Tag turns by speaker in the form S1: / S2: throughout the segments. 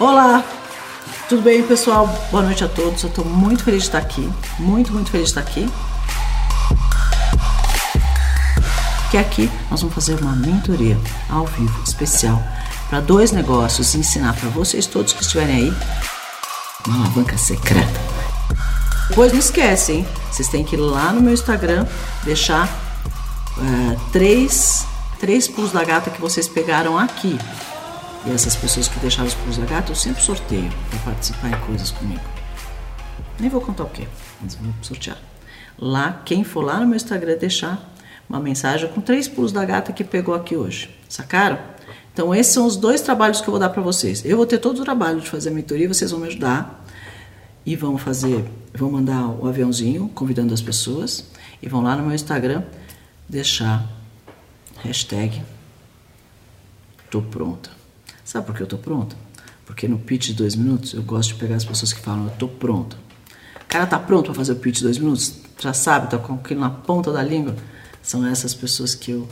S1: Olá, tudo bem, pessoal? Boa noite a todos. Eu estou muito feliz de estar aqui, muito, muito feliz de estar aqui. Que aqui nós vamos fazer uma mentoria ao vivo, especial, para dois negócios e ensinar para vocês todos que estiverem aí uma alavanca secreta. Depois não esquece, hein? Vocês têm que ir lá no meu Instagram, deixar uh, três, três pulos da gata que vocês pegaram aqui. E essas pessoas que deixaram os pulos da gata, eu sempre sorteio para participar em coisas comigo. Nem vou contar o que, mas vou sortear. Lá, quem for lá no meu Instagram deixar uma mensagem com três pulos da gata que pegou aqui hoje. Sacaram? Então, esses são os dois trabalhos que eu vou dar para vocês. Eu vou ter todo o trabalho de fazer a mentoria, vocês vão me ajudar e vão fazer, vão mandar o aviãozinho convidando as pessoas e vão lá no meu Instagram deixar hashtag tô pronta. Sabe por que eu tô pronta? Porque no pitch de dois minutos eu gosto de pegar as pessoas que falam eu tô pronta. O cara tá pronto para fazer o pitch de dois minutos? Já sabe, tá com aquilo na ponta da língua? São essas pessoas que eu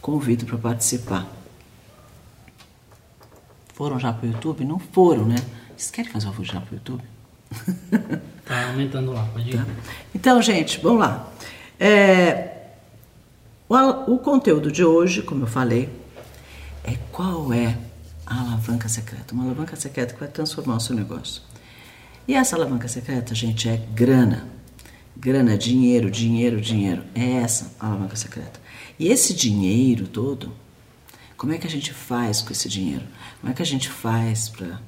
S1: convido para participar. Foram já pro YouTube? Não foram, né? Vocês querem fazer o favor já pro YouTube?
S2: Tá aumentando lá, pode ir. Tá.
S1: Então, gente, vamos lá. É, o, o conteúdo de hoje, como eu falei, é qual é a alavanca secreta. Uma alavanca secreta que vai transformar o seu negócio. E essa alavanca secreta, gente, é grana. Grana, dinheiro, dinheiro, dinheiro. É essa a alavanca secreta. E esse dinheiro todo, como é que a gente faz com esse dinheiro? Como é que a gente faz para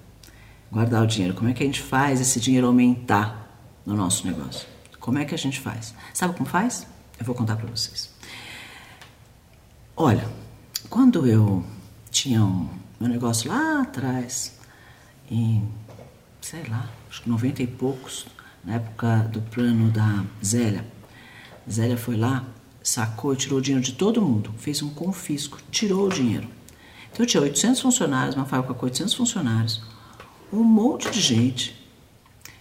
S1: guardar o dinheiro? Como é que a gente faz esse dinheiro aumentar no nosso negócio? Como é que a gente faz? Sabe como faz? Eu vou contar para vocês. Olha, quando eu tinha um meu negócio lá atrás, em, sei lá, acho que 90 e poucos, na época do plano da Zélia. Zélia foi lá, sacou, tirou o dinheiro de todo mundo, fez um confisco, tirou o dinheiro. Então eu tinha 800 funcionários, uma fábrica com 800 funcionários, um monte de gente.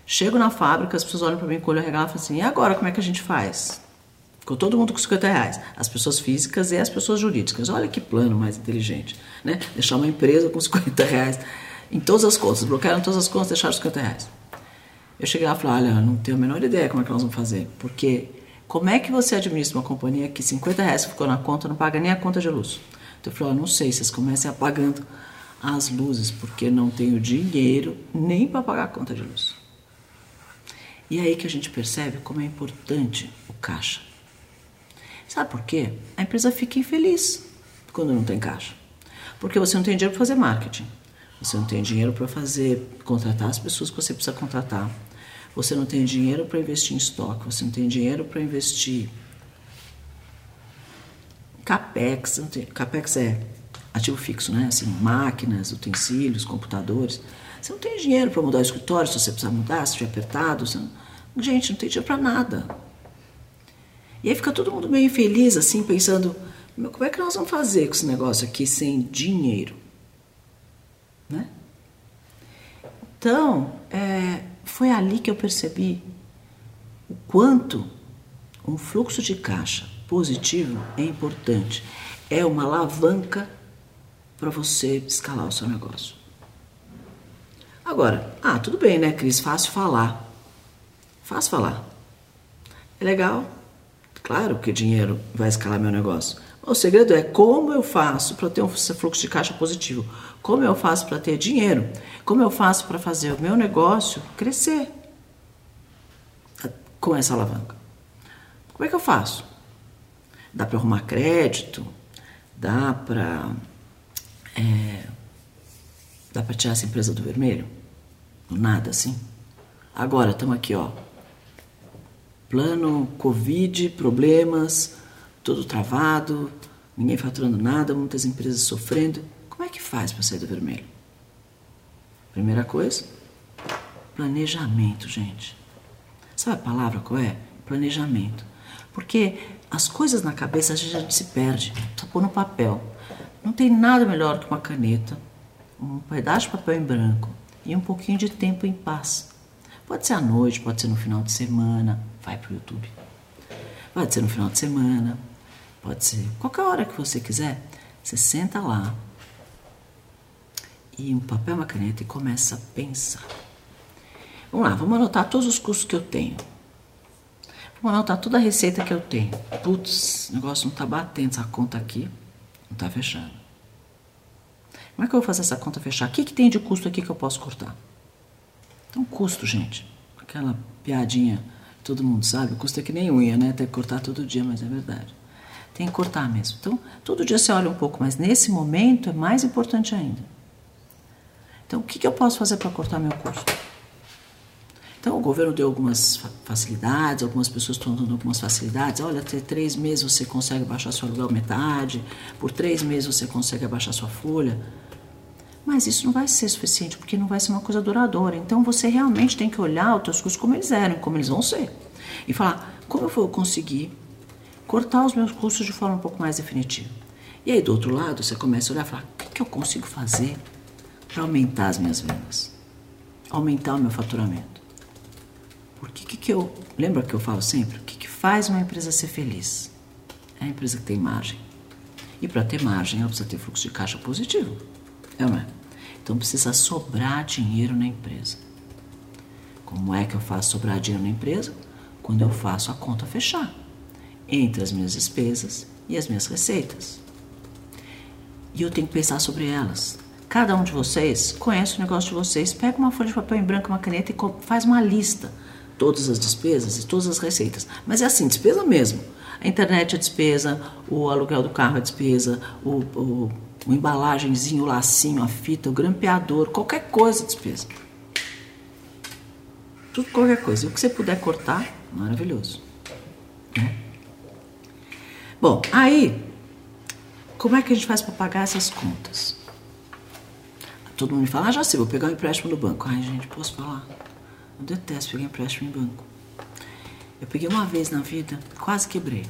S1: Chego na fábrica, as pessoas olham para mim com o olho arregalado e falam assim: e agora como é que a gente faz? Ficou todo mundo com 50 reais. As pessoas físicas e as pessoas jurídicas. Olha que plano mais inteligente. Né? Deixar uma empresa com 50 reais em todas as contas. Bloquearam todas as contas, deixaram 50 reais. Eu cheguei lá e falei, olha, não tenho a menor ideia como é que nós vamos fazer. Porque como é que você administra uma companhia que 50 reais ficou na conta não paga nem a conta de luz? Então eu falei, olha, não sei, vocês comecem apagando as luzes, porque não tenho dinheiro nem para pagar a conta de luz. E é aí que a gente percebe como é importante o caixa. Sabe por quê? A empresa fica infeliz quando não tem caixa. Porque você não tem dinheiro para fazer marketing. Você não tem dinheiro para fazer contratar as pessoas que você precisa contratar. Você não tem dinheiro para investir em estoque, você não tem dinheiro para investir capex, não tem, capex é ativo fixo, né? Assim, máquinas, utensílios, computadores. Você não tem dinheiro para mudar o escritório se você precisar mudar, se estiver apertado. Não... Gente, não tem dinheiro para nada. E aí fica todo mundo meio infeliz, assim, pensando: como é que nós vamos fazer com esse negócio aqui sem dinheiro? Né? Então, é, foi ali que eu percebi o quanto um fluxo de caixa positivo é importante. É uma alavanca para você escalar o seu negócio. Agora, ah, tudo bem, né, Cris? Fácil falar. Fácil falar. É legal? Claro que dinheiro vai escalar meu negócio. O segredo é como eu faço para ter um fluxo de caixa positivo. Como eu faço para ter dinheiro? Como eu faço para fazer o meu negócio crescer com essa alavanca? Como é que eu faço? Dá para arrumar crédito? Dá para é, dá para tirar essa empresa do vermelho? Nada assim. Agora estamos aqui, ó. Plano Covid, problemas tudo travado, ninguém faturando nada, muitas empresas sofrendo. Como é que faz para sair do vermelho? Primeira coisa, planejamento, gente. Sabe a palavra qual é? Planejamento. Porque as coisas na cabeça a gente se perde. Só pôr no papel. Não tem nada melhor que uma caneta, um pedaço de papel em branco e um pouquinho de tempo em paz. Pode ser à noite, pode ser no final de semana. Vai pro YouTube. Pode ser no final de semana, Pode ser qualquer hora que você quiser. Você senta lá e um papel, uma caneta e começa a pensar. Vamos lá, vamos anotar todos os custos que eu tenho. Vamos anotar toda a receita que eu tenho. Putz, o negócio não está batendo, essa conta aqui não está fechando. Como é que eu vou fazer essa conta fechar? O que, que tem de custo aqui que eu posso cortar? Então, custo, gente. Aquela piadinha, todo mundo sabe, o custo é que nem unha, né? Tem que cortar todo dia, mas é verdade. Tem que cortar mesmo. Então, todo dia você olha um pouco, mas nesse momento é mais importante ainda. Então, o que, que eu posso fazer para cortar meu custo? Então, o governo deu algumas facilidades, algumas pessoas estão dando algumas facilidades. Olha, até três meses você consegue baixar seu aluguel metade, por três meses você consegue abaixar sua folha. Mas isso não vai ser suficiente, porque não vai ser uma coisa duradoura. Então, você realmente tem que olhar os seus custos como eles eram, como eles vão ser. E falar, como eu vou conseguir cortar os meus custos de forma um pouco mais definitiva? E aí, do outro lado, você começa a olhar e falar, o que, que eu consigo fazer para aumentar as minhas vendas? Aumentar o meu faturamento? Porque que, que eu. Lembra que eu falo sempre? O que, que faz uma empresa ser feliz? É a empresa que tem margem. E para ter margem, ela precisa ter fluxo de caixa positivo. É? Então precisa sobrar dinheiro na empresa. Como é que eu faço sobrar dinheiro na empresa? Quando eu faço a conta fechar entre as minhas despesas e as minhas receitas. E eu tenho que pensar sobre elas. Cada um de vocês conhece o negócio de vocês, pega uma folha de papel em branco, uma caneta e faz uma lista todas as despesas e todas as receitas. Mas é assim, despesa mesmo. A internet é despesa, o aluguel do carro é despesa, o, o, o embalagenzinho, o lacinho, a fita, o grampeador, qualquer coisa despesa. Tudo qualquer coisa. E o que você puder cortar, maravilhoso. Né? Bom, aí, como é que a gente faz para pagar essas contas? Todo mundo me fala, ah, já sei, vou pegar um empréstimo no banco. Ai, gente, posso falar? Eu detesto pegar empréstimo em banco. Eu peguei uma vez na vida, quase quebrei.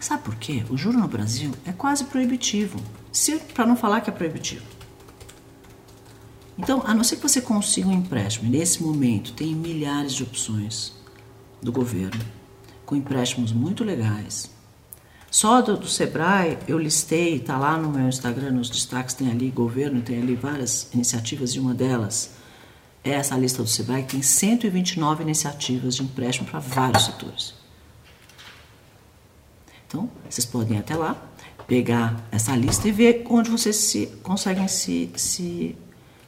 S1: Sabe por quê? O juro no Brasil é quase proibitivo, para não falar que é proibitivo. Então, a não ser que você consiga um empréstimo, nesse momento tem milhares de opções do governo, com empréstimos muito legais. Só do, do Sebrae eu listei, está lá no meu Instagram, nos destaques tem ali governo, tem ali várias iniciativas e uma delas essa lista do Sebrae tem 129 iniciativas de empréstimo para vários setores. Então, vocês podem ir até lá, pegar essa lista e ver onde vocês se, conseguem se, se,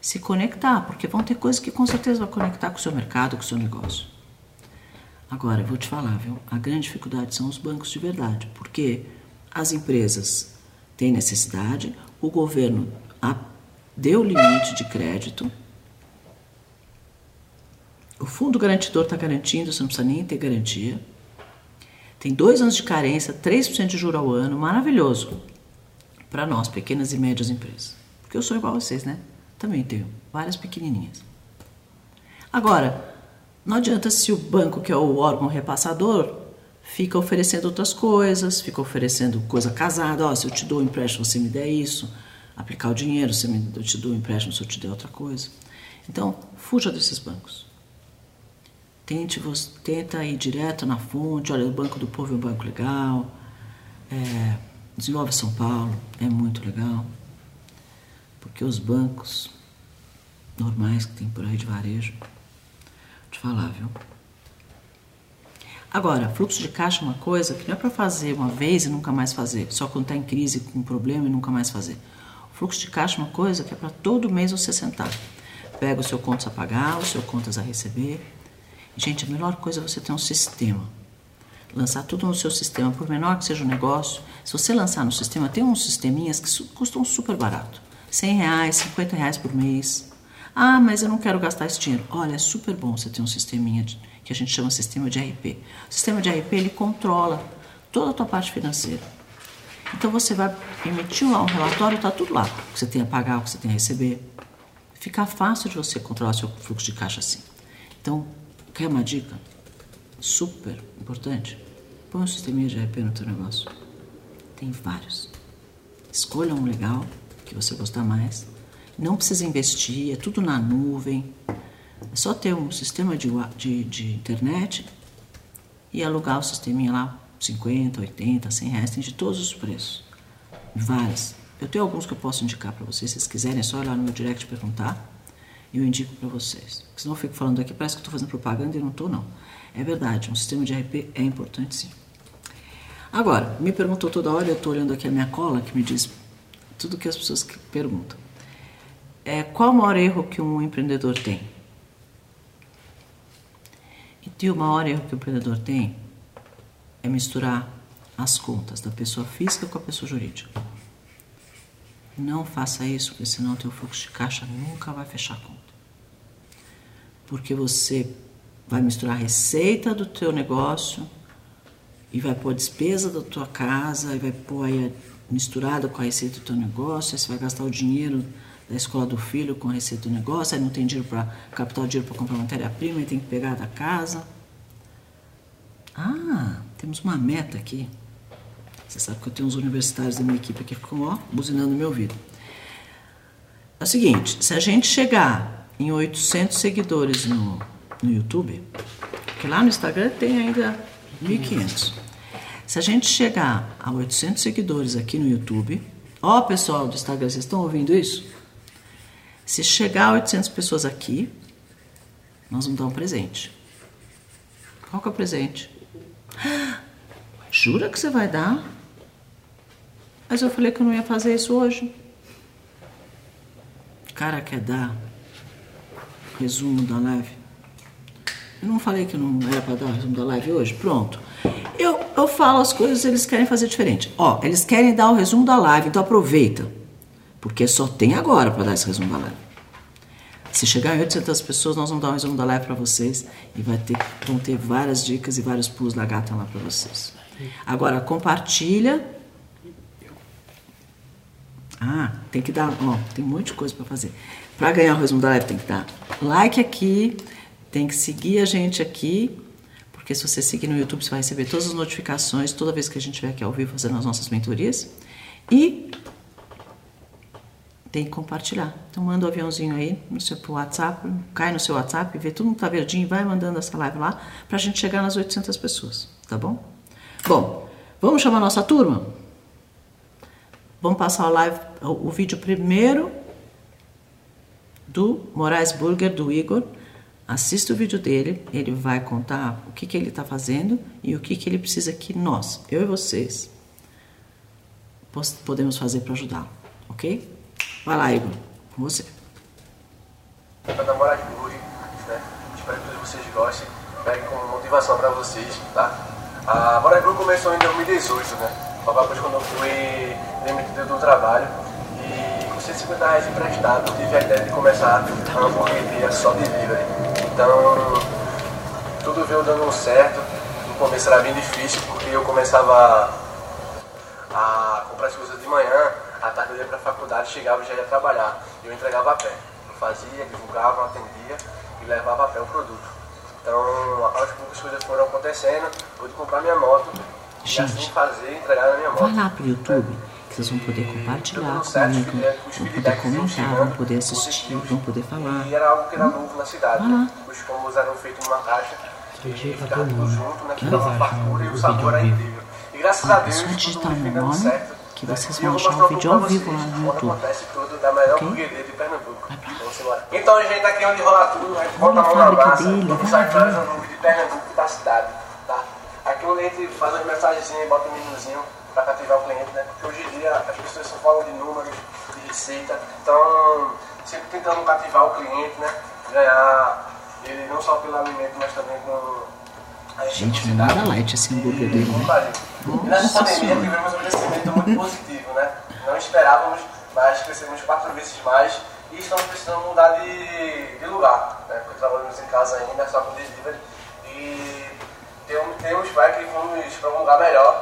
S1: se conectar, porque vão ter coisas que com certeza vão conectar com o seu mercado, com o seu negócio. Agora, eu vou te falar, viu? A grande dificuldade são os bancos de verdade, porque as empresas têm necessidade, o governo deu limite de crédito, o fundo garantidor está garantindo, você não precisa nem ter garantia. Tem dois anos de carência, 3% de juro ao ano, maravilhoso para nós, pequenas e médias empresas. Porque eu sou igual a vocês, né? Também tenho várias pequenininhas. Agora, não adianta se o banco, que é o órgão repassador, fica oferecendo outras coisas, fica oferecendo coisa casada. Ó, oh, se eu te dou um empréstimo, você me der isso. Aplicar o dinheiro, se eu te dou um empréstimo, se eu te der outra coisa. Então, fuja desses bancos. Tente, tenta ir direto na fonte. Olha, o Banco do Povo é um banco legal. É, Desenvolve São Paulo é muito legal. Porque os bancos normais que tem por aí de varejo, vou te falar, viu? Agora, fluxo de caixa é uma coisa que não é para fazer uma vez e nunca mais fazer, só quando está em crise com um problema e nunca mais fazer. Fluxo de caixa é uma coisa que é para todo mês você sentar. Pega o seu contas a pagar, o seu contas a receber, Gente, a melhor coisa é você ter um sistema. Lançar tudo no seu sistema, por menor que seja o negócio. Se você lançar no sistema, tem uns sisteminhas que custam super barato. 100 reais, 50 reais por mês. Ah, mas eu não quero gastar esse dinheiro. Olha, é super bom você ter um sisteminha de, que a gente chama sistema de RP. O sistema de RP, ele controla toda a tua parte financeira. Então você vai emitir lá um relatório, está tudo lá. O que você tem a pagar, o que você tem a receber. Fica fácil de você controlar seu fluxo de caixa assim. Então, Quer uma dica? Super importante. Põe um sisteminha de RP no teu negócio. Tem vários. Escolha um legal, que você gostar mais. Não precisa investir, é tudo na nuvem. É só ter um sistema de, de, de internet e alugar o sisteminha lá, 50, 80, 100 reais, tem de todos os preços. Várias. Eu tenho alguns que eu posso indicar para vocês. Se vocês quiserem, é só olhar no meu direct perguntar. Eu indico para vocês. Porque senão eu fico falando aqui, parece que estou fazendo propaganda e não estou, não. É verdade, um sistema de RP é importante sim. Agora, me perguntou toda hora, eu estou olhando aqui a minha cola que me diz tudo que as pessoas perguntam. É, qual o maior erro que um empreendedor tem? E o maior erro que o empreendedor tem é misturar as contas da pessoa física com a pessoa jurídica. Não faça isso, porque senão o teu fluxo de caixa nunca vai fechar a conta. Porque você vai misturar a receita do teu negócio e vai pôr a despesa da tua casa e vai pôr aí misturada com a receita do teu negócio, aí você vai gastar o dinheiro da escola do filho com a receita do negócio, aí não tem dinheiro para captar o dinheiro para comprar matéria-prima e tem que pegar da casa. Ah, temos uma meta aqui. Você sabe que eu tenho uns universitários da minha equipe que ficam, ó, buzinando no meu ouvido. É o seguinte, se a gente chegar em 800 seguidores no, no YouTube, porque lá no Instagram tem ainda 1.500. Se a gente chegar a 800 seguidores aqui no YouTube, ó pessoal do Instagram, vocês estão ouvindo isso? Se chegar a 800 pessoas aqui, nós vamos dar um presente. Qual que é o presente? Jura que você vai dar? Mas eu falei que eu não ia fazer isso hoje. O cara quer dar resumo da live. Eu não falei que não era para dar o resumo da live hoje? Pronto. Eu, eu falo as coisas, eles querem fazer diferente. Ó, eles querem dar o resumo da live, então aproveita. Porque só tem agora para dar esse resumo da live. Se chegar em 800 pessoas, nós vamos dar um resumo da live para vocês e vai ter, vão ter várias dicas e vários pulos da gata lá para vocês. Agora, compartilha. Ah, tem que dar, ó, tem um monte de coisa para fazer. Para ganhar o resumo da live, tem que dar like aqui, tem que seguir a gente aqui, porque se você seguir no YouTube, você vai receber todas as notificações toda vez que a gente estiver aqui ao vivo fazendo as nossas mentorias. E tem que compartilhar. Então manda o um aviãozinho aí no seu WhatsApp, cai no seu WhatsApp, vê tudo que tá verdinho, vai mandando essa live lá pra gente chegar nas 800 pessoas, tá bom? Bom, vamos chamar nossa turma? Vamos passar a live, o vídeo primeiro do Moraes Burger, do Igor. Assista o vídeo dele, ele vai contar o que, que ele está fazendo e o que, que ele precisa que nós, eu e vocês, podemos fazer para ajudá-lo, ok? Vai lá, Igor, com você.
S3: Para namorar de Burger, né? Espero que todos vocês gostem, peguem como motivação para vocês, tá? A Moraes Burger começou em 2018, né? Logo após quando eu fui demitido do trabalho 150 reais emprestado, tive a ideia de começar uma hamburgueria só de delivery. Então, tudo veio dando certo. No começo era bem difícil porque eu começava a comprar as coisas de manhã, à tarde eu ia para a faculdade, chegava e já ia trabalhar. Eu entregava a pé. Eu fazia, divulgava, atendia e levava a pé o produto. Então, aos poucos as coisas foram acontecendo, pude comprar minha moto
S1: Gente,
S3: e assim fazer, entregar na minha moto.
S1: Vai lá pro YouTube, vocês vão poder compartilhar comigo, vão poder comentar, vão poder assistir, vão poder falar.
S3: E era algo que era novo na cidade.
S1: Lá.
S3: Os combos eram feitos numa caixa e
S2: tá mundo.
S3: junto, né?
S2: Que
S3: dava fartura e
S2: o
S3: o sabor era incrível. E graças
S1: Ah,
S3: a
S1: é
S3: Deus, tudo dando
S1: nome,
S3: certo.
S1: que
S3: né?
S1: vocês vão achar o
S3: um
S1: vídeo ao vivo lá no YouTube.
S3: acontece tudo da melhor
S1: Ok?
S3: hamburgueria de Pernambuco. Então a gente tá aqui onde rola tudo, a gente bota a mão na
S1: fábrica
S3: massa,
S1: dele,
S3: vamos sair para o nome de Pernambuco da cidade, tá? Aqui onde a gente faz as mensagenzinhas e bota um minuzinho para cativar o cliente, né? Porque hoje em dia as pessoas só falam de números, de receita, então sempre tentando cativar o cliente, né? Ganhar ele não só pelo alimento, mas também com a
S1: Gente, nada light esse hambúrguer dele, né?
S3: e nessa pandemia tivemos um crescimento muito positivo, né? Não esperávamos, mas crescemos quatro vezes mais e estamos precisando mudar de, de lugar, né? Porque trabalhamos em casa ainda, só com delivery e temos, temos vai que vamos para um lugar melhor,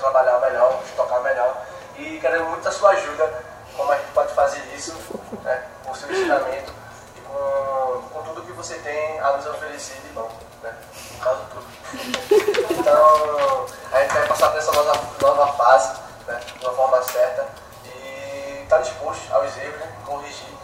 S3: trabalhar melhor, tocar melhor e queremos muito a sua ajuda, como a gente pode fazer isso, né? Com o seu ensinamento e com, com tudo que você tem a nos oferecer de bom, né? No caso, tudo. Então, a gente vai passar por essa nova, nova fase, né, de uma forma certa, e está disposto aos erros, né, corrigir.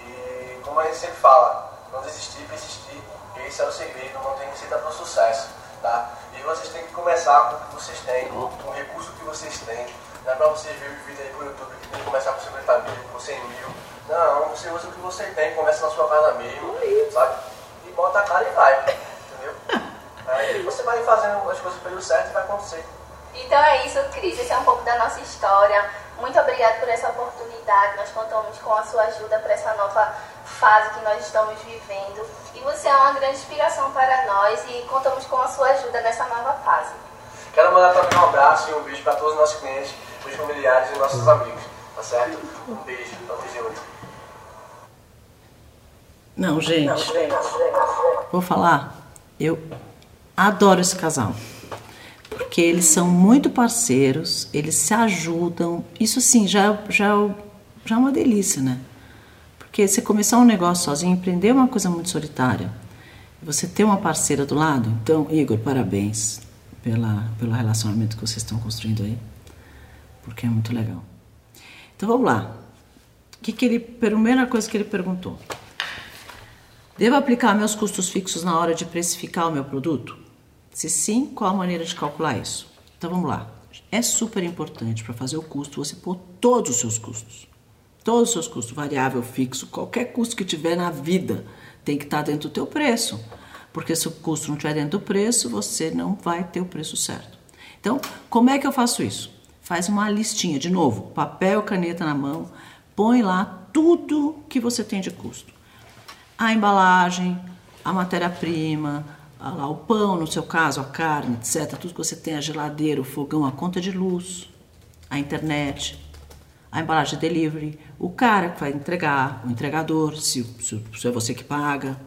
S3: E como a gente sempre fala, não desistir, persistir, esse é o segredo, não tem receita para o sucesso. Tá? E vocês têm que começar com o que vocês têm, com o recurso que vocês têm, Não é para você ver o vídeo aí pro YouTube que tem que começar com 50 mil, com 100 mil. Não, você usa o que você tem, começa na sua casa mesmo, sabe? E bota a cara e vai, entendeu? Aí você vai fazendo as coisas pelo certo e vai acontecer.
S4: Então é isso, Cris. Esse é um pouco da nossa história. Muito obrigada por essa oportunidade. Nós contamos com a sua ajuda para essa nova fase que nós estamos vivendo. E você é uma grande inspiração para nós e contamos com a sua ajuda nessa nova fase.
S3: Quero mandar também um abraço e um beijo para todos os nossos clientes, os familiares e nossos amigos, tá certo? Um beijo, tamo junto.
S1: Não, gente, vou falar. Eu adoro esse casal. Porque eles são muito parceiros, eles se ajudam. Isso sim, já, já, já é uma delícia, né? Porque você começar um negócio sozinho, empreender é uma coisa muito solitária. Você ter uma parceira do lado, então, Igor, parabéns pela, pelo relacionamento que vocês estão construindo aí, porque é muito legal. Então vamos lá. Que que ele, primeira coisa que ele perguntou: Devo aplicar meus custos fixos na hora de precificar o meu produto? Se sim, qual a maneira de calcular isso? Então vamos lá. É super importante para fazer o custo você pôr todos os seus custos. Todos os seus custos, variável, fixo, qualquer custo que tiver na vida tem que estar dentro do teu preço. Porque se o custo não estiver dentro do preço, você não vai ter o preço certo. Então, como é que eu faço isso? Faz uma listinha, de novo, papel, caneta na mão, põe lá tudo que você tem de custo. A embalagem, a matéria-prima, lá, o pão, no seu caso, a carne, etc. Tudo que você tem, a geladeira, o fogão, a conta de luz, a internet, a embalagem de delivery, o cara que vai entregar, o entregador, se, se, se é você que paga.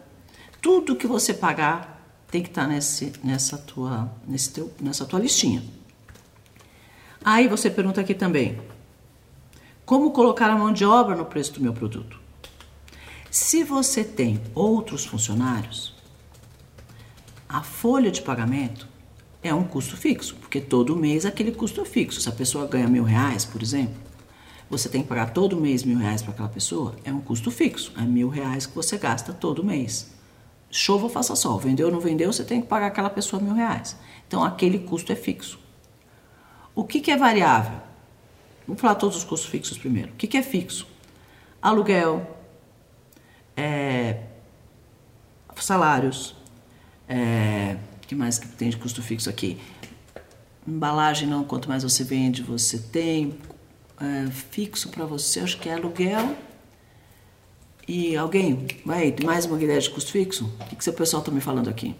S1: Tudo que você pagar tem que estar nesse, nessa, tua, nesse teu, nessa tua listinha. Aí você pergunta aqui também: como colocar a mão de obra no preço do meu produto? Se você tem outros funcionários, a folha de pagamento é um custo fixo, porque todo mês aquele custo é fixo. Se a pessoa ganha mil reais, por exemplo, você tem que pagar todo mês mil reais para aquela pessoa, é um custo fixo. É mil reais que você gasta todo mês. Chova ou faça sol, vendeu ou não vendeu, você tem que pagar aquela pessoa mil reais. Então aquele custo é fixo. O que, que é variável? Vamos falar todos os custos fixos primeiro. O que, que é fixo? Aluguel, é, salários, é, que mais que tem de custo fixo aqui? Embalagem não, quanto mais você vende, você tem. É, fixo para você, acho que é aluguel. E alguém, vai, mais uma ideia de custo fixo? O que, que o pessoal está me falando aqui?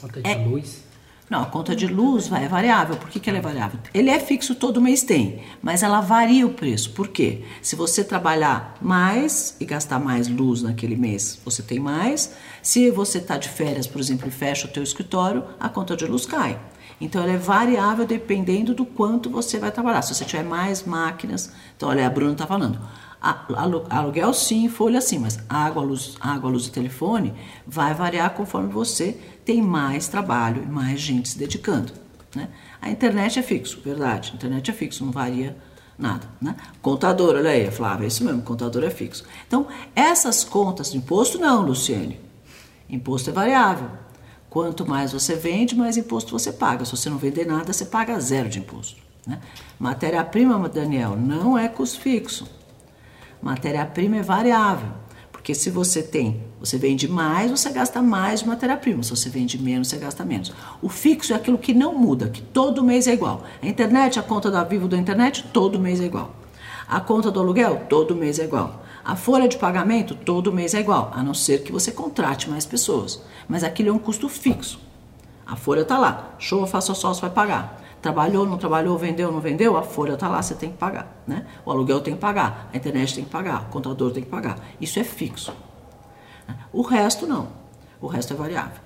S2: Conta de
S1: É.
S2: luz.
S1: Não, a conta de luz vai, é variável. Por que, que ela é variável? Ele é fixo, todo mês tem, mas ela varia o preço. Por quê? Se você trabalhar mais e gastar mais luz naquele mês, você tem mais. Se você está de férias, por exemplo, e fecha o teu escritório, a conta de luz cai. Então, ela é variável dependendo do quanto você vai trabalhar. Se você tiver mais máquinas... Então, olha, a Bruna está falando. Aluguel sim, folha sim, mas água, luz, água, luz e telefone vai variar conforme você tem mais trabalho e mais gente se dedicando. Né? A internet é fixo, verdade. A internet é fixo, não varia nada. Né? Contador, olha aí, Flávia, é isso mesmo, contador é fixo. Então, essas contas de imposto não, Luciene. Imposto é variável. Quanto mais você vende, mais imposto você paga. Se você não vender nada, você paga zero de imposto. Né? Matéria-prima, Daniel, não é custo fixo. Matéria-prima é variável, porque se você tem, você vende mais, você gasta mais de matéria-prima. Se você vende menos, você gasta menos. O fixo é aquilo que não muda, que todo mês é igual. A internet, a conta da Vivo da internet, todo mês é igual. A conta do aluguel, todo mês é igual. A folha de pagamento, todo mês é igual, a não ser que você contrate mais pessoas. Mas aquilo é um custo fixo. A folha está lá. Show, faça só, você vai pagar. Trabalhou, não trabalhou, vendeu, não vendeu, a folha está lá, você tem que pagar. Né? O aluguel tem que pagar, a internet tem que pagar, o contador tem que pagar. Isso é fixo. O resto não. O resto é variável.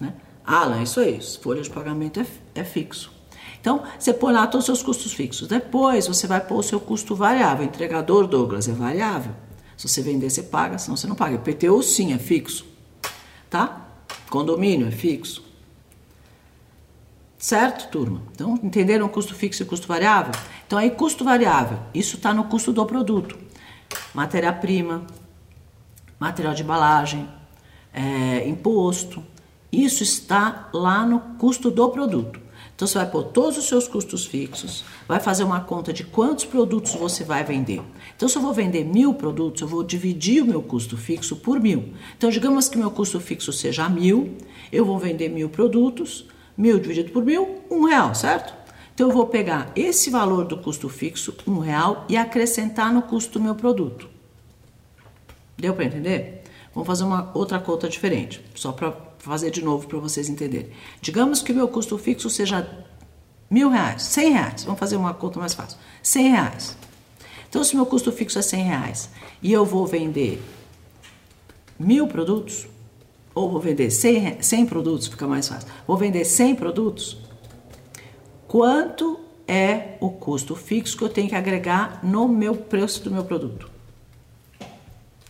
S1: Né? Alan, isso aí, folha de pagamento é, é fixo. Então, você põe lá todos os seus custos fixos. Depois, você vai pôr o seu custo variável. Entregador, Douglas, é variável. Se você vender, você paga, senão você não paga. IPTU, sim, é fixo. Tá? Condomínio é fixo. Certo, turma? Então, entenderam custo fixo e custo variável? Então, aí, custo variável, isso está no custo do produto. Matéria-prima, material de embalagem, é, imposto, isso está lá no custo do produto. Então você vai pôr todos os seus custos fixos, vai fazer uma conta de quantos produtos você vai vender. Então, se eu vou vender mil produtos, eu vou dividir o meu custo fixo por mil. Então, digamos que meu custo fixo seja mil, eu vou vender mil produtos, mil dividido por mil, um real, certo? Então, eu vou pegar esse valor do custo fixo, um real, e acrescentar no custo do meu produto. Deu para entender? Vamos fazer uma outra conta diferente, só para fazer de novo para vocês entenderem. Digamos que o meu custo fixo seja mil reais, cem reais. Vamos fazer uma conta mais fácil. Cem reais. Então, se meu custo fixo é cem reais e eu vou vender mil produtos, ou vou vender 100, 100 produtos, fica mais fácil. Vou vender 100 produtos. Quanto é o custo fixo que eu tenho que agregar no meu preço do meu produto?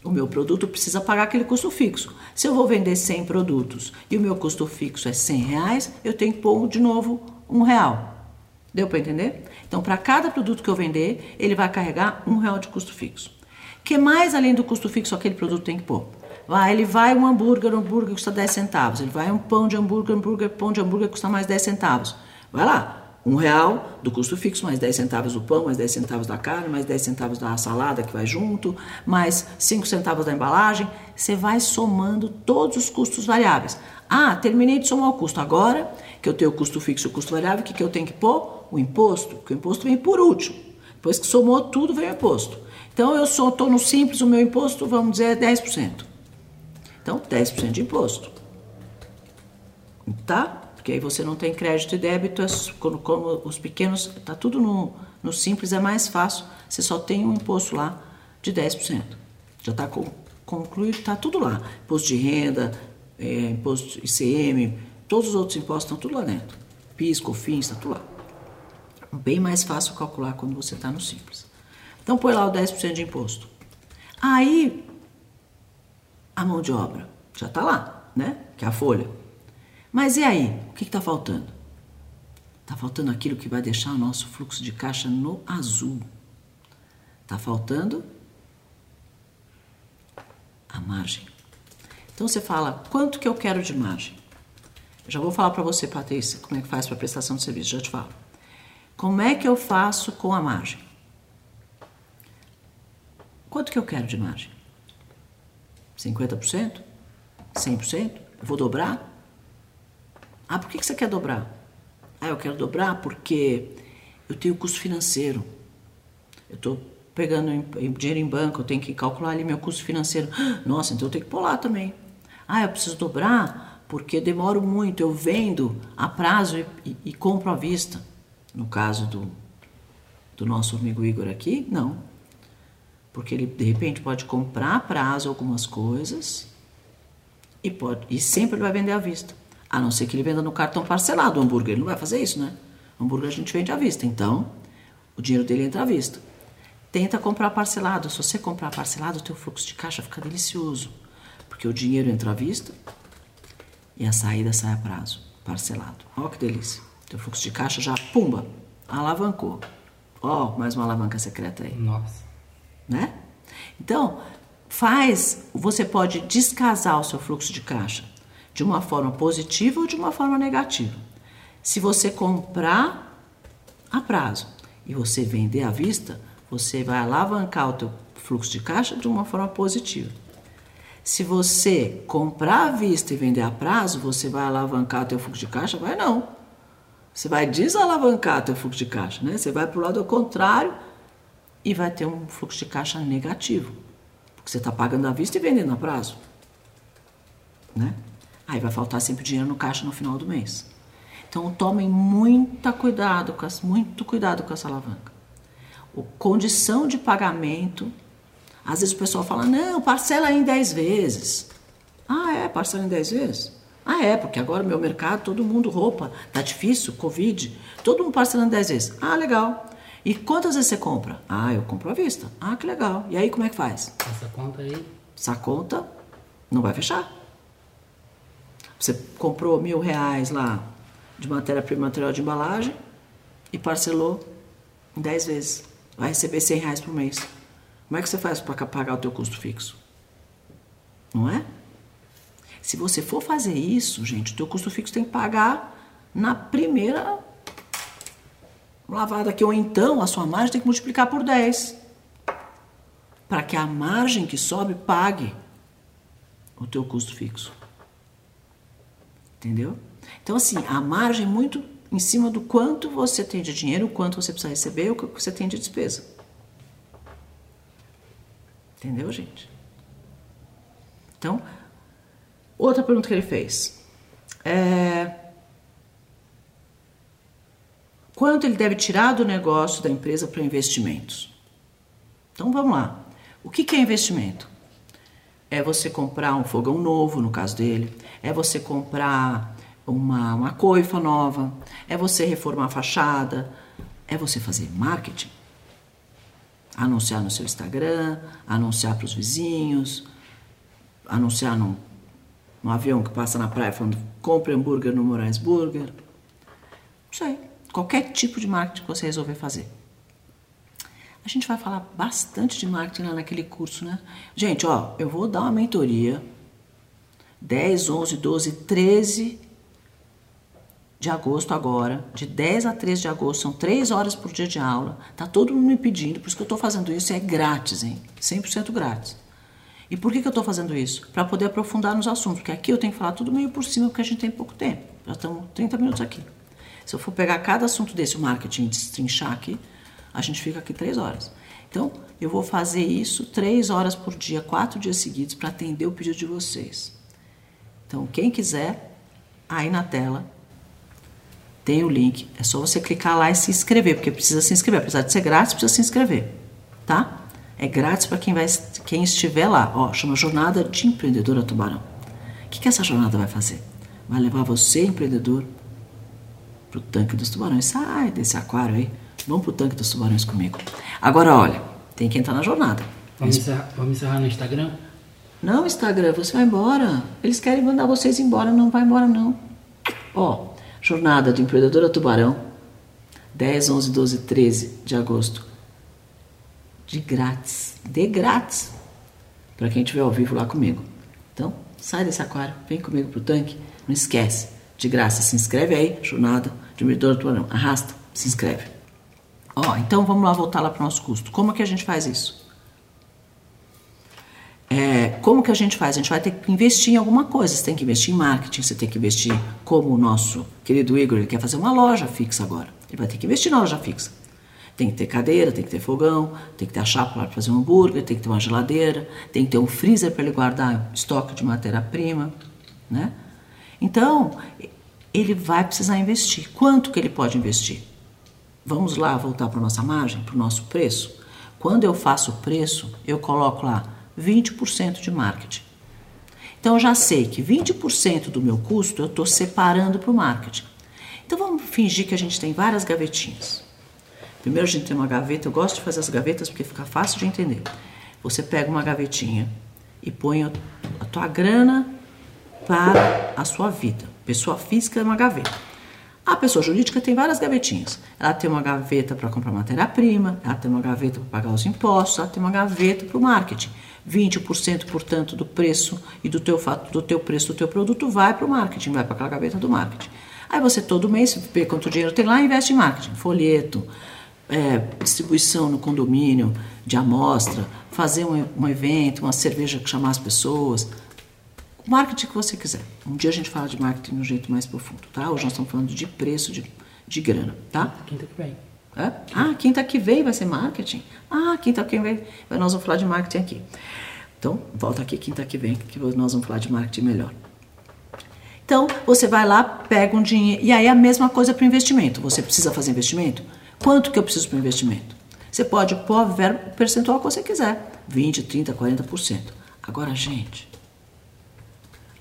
S1: O meu produto precisa pagar aquele custo fixo. Se eu vou vender 100 produtos e o meu custo fixo é 100 reais, eu tenho que pôr de novo um real. Deu para entender? Então, para cada produto que eu vender, ele vai carregar um real de custo fixo. que mais além do custo fixo aquele produto tem que pôr? Vai, ele vai um hambúrguer, um hambúrguer custa 10 centavos. Ele vai um pão de hambúrguer, hambúrguer, pão de hambúrguer custa mais 10 centavos. Vai lá, um real do custo fixo, mais 10 centavos do pão, mais 10 centavos da carne, mais 10 centavos da salada que vai junto, mais 5 centavos da embalagem. Você vai somando todos os custos variáveis. Ah, terminei de somar o custo. Agora que eu tenho o custo fixo e o custo variável, o que, que eu tenho que pôr? O imposto, porque o imposto vem por último. Depois que somou tudo, vem o imposto. Então, eu estou no simples, o meu imposto, vamos dizer, é 10%. Então, 10% de imposto. Tá? Porque aí você não tem crédito e débito, é como, como os pequenos, tá tudo no, no simples, é mais fácil. Você só tem um imposto lá de 10%. Já está concluído, está tudo lá. Imposto de renda, é, imposto ICM, todos os outros impostos estão tudo lá dentro. PIS, COFINS, está tudo lá. Bem mais fácil calcular quando você está no simples. Então põe lá o 10% de imposto. Aí a mão de obra já está lá, né? Que é a folha. Mas e aí? O que está faltando? Está faltando aquilo que vai deixar o nosso fluxo de caixa no azul. Está faltando a margem. Então você fala, quanto que eu quero de margem? Já vou falar para você, Patrícia, como é que faz para prestação de serviço, já te falo. Como é que eu faço com a margem? Quanto que eu quero de margem? 50%? 100%? Eu vou dobrar? Ah, por que você quer dobrar? Ah, eu quero dobrar porque eu tenho custo financeiro. Eu estou pegando dinheiro em banco, eu tenho que calcular ali meu custo financeiro. Nossa, então eu tenho que lá também. Ah, eu preciso dobrar porque demoro muito, eu vendo a prazo e, e, e compro à vista. No caso do, do nosso amigo Igor aqui, não. Porque ele de repente pode comprar a prazo algumas coisas e, pode, e sempre ele vai vender à vista. A não ser que ele venda no cartão parcelado o hambúrguer. Ele não vai fazer isso, né? O hambúrguer a gente vende à vista. Então, o dinheiro dele entra à vista. Tenta comprar parcelado. Se você comprar parcelado, o teu fluxo de caixa fica delicioso. Porque o dinheiro entra à vista e a saída sai a prazo, parcelado. Ó que delícia. Teu fluxo de caixa já, pumba, alavancou. Ó, mais uma alavanca secreta aí.
S2: Nossa.
S1: Né? Então, faz, você pode descasar o seu fluxo de caixa de uma forma positiva ou de uma forma negativa. Se você comprar a prazo e você vender à vista, você vai alavancar o teu fluxo de caixa de uma forma positiva. Se você comprar à vista e vender a prazo, você vai alavancar o teu fluxo de caixa? Vai não. Você vai desalavancar o teu fluxo de caixa, né? Você vai para o lado contrário e vai ter um fluxo de caixa negativo. Porque você está pagando à vista e vendendo a prazo. Né? Aí vai faltar sempre dinheiro no caixa no final do mês. Então tomem muito cuidado com as, muito cuidado com essa alavanca. O condição de pagamento, às vezes o pessoal fala: "Não, parcela em 10 vezes". Ah, é, parcela em 10 vezes? Ah, é, porque agora meu mercado, todo mundo roupa, tá difícil, Covid, todo mundo parcelando 10 vezes. Ah, legal. E quantas vezes você compra? Ah, eu compro à vista. Ah, que legal. E aí como é que faz?
S2: Essa conta aí.
S1: Essa conta não vai fechar. Você comprou mil reais lá de matéria-prima, material de embalagem e parcelou em 10 vezes. Vai receber 100 reais por mês. Como é que você faz para pagar o teu custo fixo? Não é? Se você for fazer isso, gente, o teu custo fixo tem que pagar na primeira lavada aqui, ou então a sua margem tem que multiplicar por 10. Para que a margem que sobe pague o teu custo fixo. Entendeu? Então, assim, a margem é muito em cima do quanto você tem de dinheiro, o quanto você precisa receber, o que você tem de despesa. Entendeu, gente? Então, outra pergunta que ele fez. É, quanto ele deve tirar do negócio da empresa para investimentos? Então vamos lá. O que, que é investimento? É você comprar um fogão novo, no caso dele, é você comprar uma, uma coifa nova, é você reformar a fachada, é você fazer marketing. Anunciar no seu Instagram, anunciar para os vizinhos, anunciar num, num avião que passa na praia falando compre hambúrguer no Moraes Burger. Não sei. Qualquer tipo de marketing que você resolver fazer. A gente vai falar bastante de marketing lá naquele curso, né? Gente, ó, eu vou dar uma mentoria 10, 11, 12, 13 de agosto agora, de 10 a 13 de agosto, são 3 horas por dia de aula. Tá todo mundo me pedindo, por isso que eu estou fazendo isso, é grátis, hein? 100% grátis. E por que, que eu estou fazendo isso? Para poder aprofundar nos assuntos, porque aqui eu tenho que falar tudo meio por cima, porque a gente tem pouco tempo. Já estamos 30 minutos aqui. Se eu for pegar cada assunto desse, o marketing, destrinchar aqui, a gente fica aqui 3 horas. Então, eu vou fazer isso 3 horas por dia, 4 dias seguidos, para atender o pedido de vocês. Então, quem quiser, aí na tela tem o link. É só você clicar lá e se inscrever, porque precisa se inscrever. Apesar de ser grátis, precisa se inscrever, tá? É grátis para quem, vai, quem estiver lá. Ó, chama Jornada de Empreendedora Tubarão. O que, que essa jornada vai fazer? Vai levar você, empreendedor, para o tanque dos tubarões. Sai desse aquário aí. Vamos para o tanque dos tubarões comigo. Agora, olha, tem que entrar na jornada.
S2: Vamos encerrar, vamos encerrar no Instagram?
S1: Não, Instagram, você vai embora. Eles querem mandar vocês embora, não vai embora não. Ó, Jornada do Empreendedora Tubarão, 10, 11, 12, 13 de agosto. De grátis, de grátis, para quem estiver ao vivo lá comigo. Então, sai desse aquário, vem comigo pro tanque, não esquece, de graça, se inscreve aí, Jornada do Empreendedora Tubarão, arrasta, se inscreve. Ó, então vamos lá voltar lá para o nosso custo. Como é que a gente faz isso? É, como que a gente faz? A gente vai ter que investir em alguma coisa. Você tem que investir em marketing, você tem que investir, como o nosso querido Igor, ele quer fazer uma loja fixa agora. Ele vai ter que investir na loja fixa. Tem que ter cadeira, tem que ter fogão, tem que ter a chapa para fazer um hambúrguer, tem que ter uma geladeira, tem que ter um freezer para ele guardar estoque de matéria-prima, né? Então, ele vai precisar investir. Quanto que ele pode investir? Vamos lá voltar para nossa margem, para o nosso preço. Quando eu faço o preço, eu coloco lá 20% de marketing. Então eu já sei que 20% do meu custo eu estou separando para o marketing. Então vamos fingir que a gente tem várias gavetinhas. Primeiro a gente tem uma gaveta, eu gosto de fazer as gavetas porque fica fácil de entender. Você pega uma gavetinha e põe a tua grana para a sua vida. Pessoa física é uma gaveta. A pessoa jurídica tem várias gavetinhas. Ela tem uma gaveta para comprar matéria-prima, ela tem uma gaveta para pagar os impostos, ela tem uma gaveta para o marketing. 20%, portanto, do preço e do teu fato do teu preço do teu produto vai para o marketing, vai para aquela gaveta do marketing. Aí você todo mês vê quanto dinheiro tem lá e investe em marketing, folheto, é, distribuição no condomínio de amostra, fazer um, um evento, uma cerveja que chamar as pessoas, o marketing que você quiser. Um dia a gente fala de marketing de um jeito mais profundo, tá? Hoje nós estamos falando de preço de, de grana, tá?
S2: Quinta que vem.
S1: É? Ah, quinta que vem vai ser marketing? Ah, quinta que vem nós vamos falar de marketing aqui. Então, volta aqui quinta que vem que nós vamos falar de marketing melhor. Então, você vai lá, pega um dinheiro. E aí a mesma coisa para o investimento. Você precisa fazer investimento? Quanto que eu preciso para o investimento? Você pode pôr o percentual que você quiser. 20, 30, 40%. Agora, gente.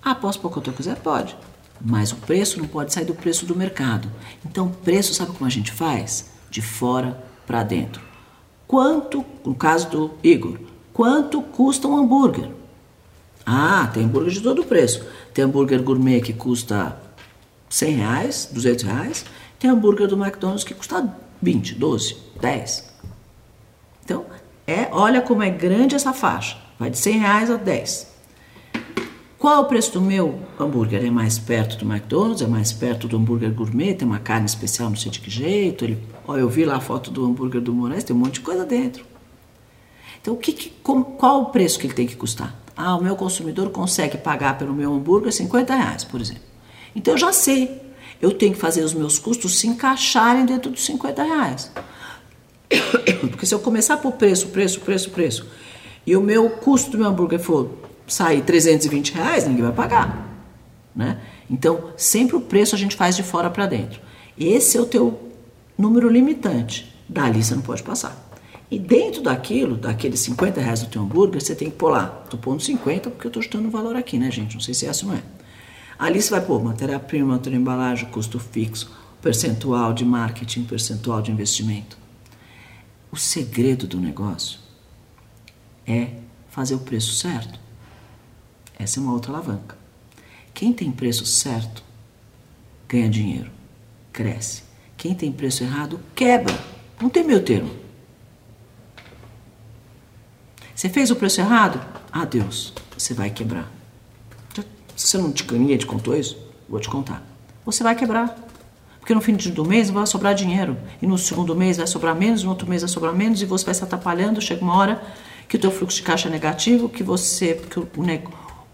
S1: Ah, posso pôr quanto eu quiser? Pode. Mas o preço não pode sair do preço do mercado. Então, preço, sabe como a gente faz? de fora para dentro. Quanto, no caso do Igor, quanto custa um hambúrguer? Ah, tem hambúrguer de todo preço. Tem hambúrguer gourmet que custa 100 reais, 200 reais. Tem hambúrguer do McDonald's que custa 20, 12, 10. Então, é, olha como é grande essa faixa. Vai de 100 reais a 10. Qual é o preço do meu hambúrguer? É mais perto do McDonald's? É mais perto do hambúrguer gourmet? Tem uma carne especial, não sei de que jeito. Ele, ó, eu vi lá a foto do hambúrguer do Moraes, tem um monte de coisa dentro. Então, o que, que, qual o preço que ele tem que custar? Ah, o meu consumidor consegue pagar pelo meu hambúrguer 50 reais, por exemplo. Então, eu já sei. Eu tenho que fazer os meus custos se encaixarem dentro dos 50 reais. Porque se eu começar por preço, preço, preço, preço, e o meu custo do meu hambúrguer for sair 320 reais, ninguém vai pagar. Né? Então, sempre o preço a gente faz de fora para dentro. Esse é o teu número limitante. Dali você não pode passar. E dentro daquilo, daqueles 50 reais do teu hambúrguer, você tem que pôr lá. Estou pondo 50 porque eu estou chutando o valor aqui, né, gente? Não sei se é essa ou não é. Ali você vai pôr matéria-prima, matéria embalagem, custo fixo, percentual de marketing, percentual de investimento. O segredo do negócio é fazer o preço certo. Essa é uma outra alavanca. Quem tem preço certo ganha dinheiro, cresce. Quem tem preço errado quebra. Não tem meu termo. Você fez o preço errado? Adeus, você vai quebrar. Se você não te, ninguém te contou isso, vou te contar. Você vai quebrar. Porque no fim do mês vai sobrar dinheiro. E no segundo mês vai sobrar menos, no outro mês vai sobrar menos, e você vai se atrapalhando. Chega uma hora que o teu fluxo de caixa é negativo, que você. Que o,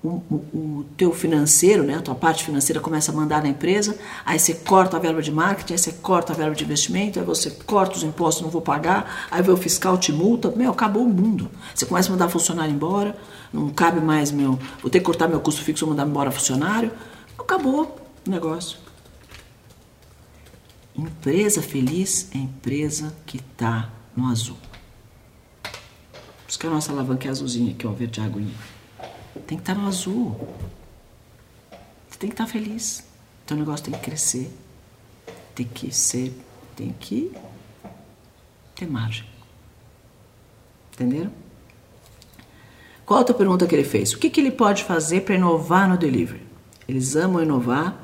S1: o, o, teu financeiro, né, a tua parte financeira começa a mandar na empresa, aí você corta a verba de marketing, aí você corta a verba de investimento, aí você corta os impostos, não vou pagar, aí o fiscal te multa, meu, acabou o mundo. Você começa a mandar funcionário embora, não cabe mais meu, vou ter que cortar meu custo fixo, vou mandar embora funcionário, acabou o negócio. Empresa feliz é empresa que está no azul. Por isso que a nossa alavanca é azulzinha aqui, ó, verde aguinha. Tem que estar no azul. Você tem que estar feliz. Teu negócio tem que crescer. Tem que ser. Tem que ter margem. Entenderam? Qual a outra pergunta que ele fez? O que, que ele pode fazer para inovar no delivery? Eles amam inovar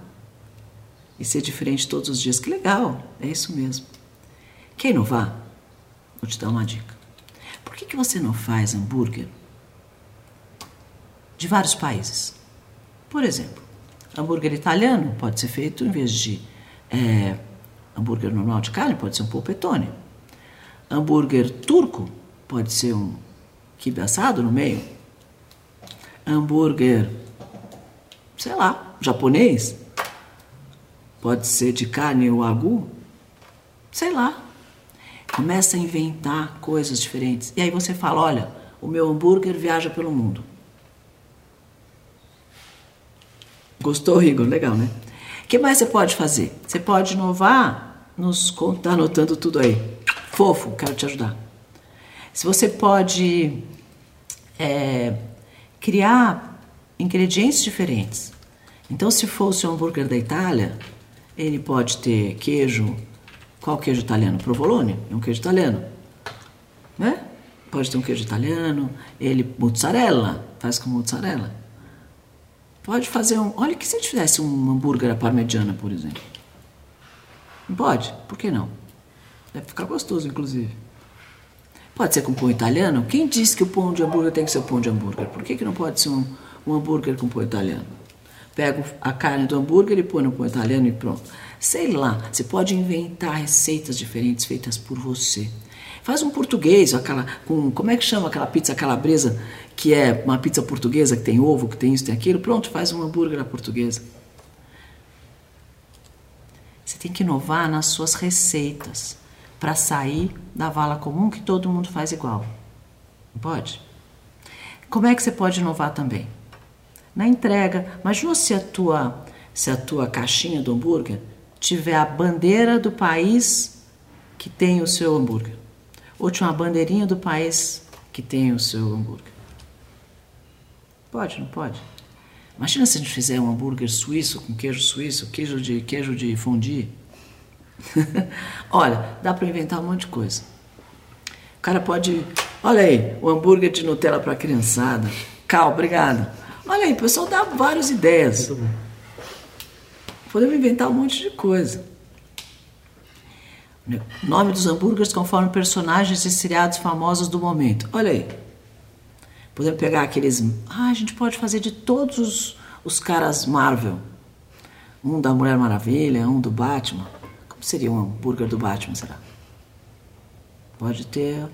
S1: e ser diferente todos os dias. Que legal, é isso mesmo. Quer inovar? Vou te dar uma dica. Por que, que você não faz hambúrguer de vários países. Por exemplo, hambúrguer italiano pode ser feito em vez de é, hambúrguer normal de carne, pode ser um polpetone. Hambúrguer turco pode ser um quibe assado no meio. Hambúrguer, sei lá, japonês, pode ser de carne ou agu, sei lá. Começa a inventar coisas diferentes. E aí você fala: olha, o meu hambúrguer viaja pelo mundo. Gostou, Igor? Legal, né? O que mais você pode fazer? Você pode inovar nos tá anotando tudo aí. Fofo, quero te ajudar. Se você pode é, criar ingredientes diferentes. Então, se fosse um hambúrguer da Itália, ele pode ter queijo. Qual queijo italiano? Provolone, é um queijo italiano. Né? Pode ter um queijo italiano, ele mozzarella, faz com mozzarella. Pode fazer um. Olha que se a gente fizesse um hambúrguer à parmegiana, por exemplo. Não pode? Por que não? Deve ficar gostoso, inclusive. Pode ser com pão italiano? Quem disse que o pão de hambúrguer tem que ser pão de hambúrguer? Por que, que não pode ser um, um hambúrguer com pão italiano? Pega a carne do hambúrguer e põe no pão italiano e pronto. Sei lá, você pode inventar receitas diferentes feitas por você. Faz um português, aquela com como é que chama aquela pizza calabresa que é uma pizza portuguesa que tem ovo, que tem isso, tem aquilo, pronto, faz um hambúrguer portuguesa. Você tem que inovar nas suas receitas para sair da vala comum que todo mundo faz igual. Pode? Como é que você pode inovar também? Na entrega. Imagina se a tua, se a tua caixinha do hambúrguer tiver a bandeira do país que tem o seu hambúrguer. Ou tinha uma bandeirinha do país que tem o seu hambúrguer. Pode, não pode? Imagina se a gente fizer um hambúrguer suíço com queijo suíço, queijo de queijo de fondue. Olha, dá para inventar um monte de coisa. O cara pode, olha aí, o hambúrguer de Nutella para criançada. Cal, obrigada. Olha aí, o pessoal dá várias ideias. Podemos inventar um monte de coisa. Nome dos hambúrgueres conforme personagens e seriados famosos do momento. Olha aí. Podemos pegar aqueles. Ah, a gente pode fazer de todos os, os caras Marvel. Um da Mulher Maravilha, um do Batman. Como seria um hambúrguer do Batman, será? Pode ter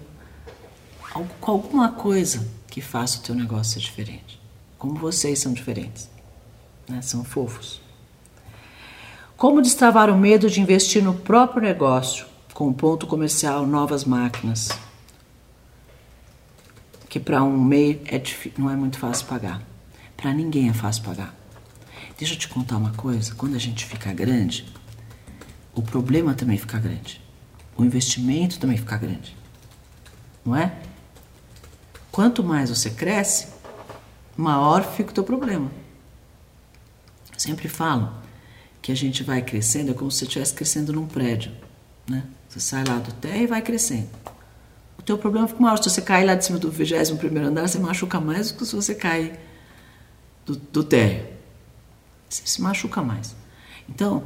S1: alguma coisa que faça o teu negócio ser diferente. Como vocês são diferentes. Né? São fofos. Como destravar o medo de investir no próprio negócio, com ponto comercial, novas máquinas, que para um MEI é não é muito fácil pagar. Para ninguém é fácil pagar. Deixa eu te contar uma coisa: quando a gente fica grande, o problema também fica grande, o investimento também fica grande, não é? Quanto mais você cresce, maior fica o teu problema. Sempre falo que a gente vai crescendo, é como se você estivesse crescendo num prédio, né? Você sai lá do terra e vai crescendo o teu problema fica maior. Se você cair lá de cima do 21 primeiro andar, você machuca mais do que se você cair do, do térreo. Você se machuca mais. Então,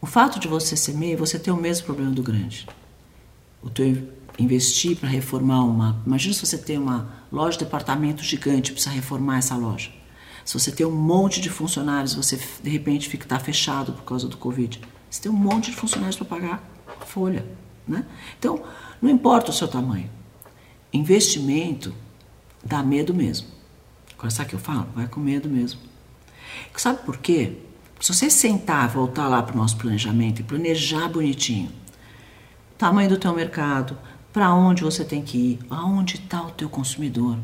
S1: o fato de você ser meio, você tem o mesmo problema do grande. O teu investir para reformar uma. Imagina se você tem uma loja de departamento gigante, precisa reformar essa loja. Se você tem um monte de funcionários, você de repente fica tá fechado por causa do Covid. Você tem um monte de funcionários para pagar folha, né? Então, não importa o seu tamanho. Investimento dá medo mesmo. Agora, sabe o que eu falo? Vai com medo mesmo. Sabe por quê? Se você sentar, voltar lá para o nosso planejamento e planejar bonitinho, tamanho do teu mercado, para onde você tem que ir, aonde está o teu consumidor.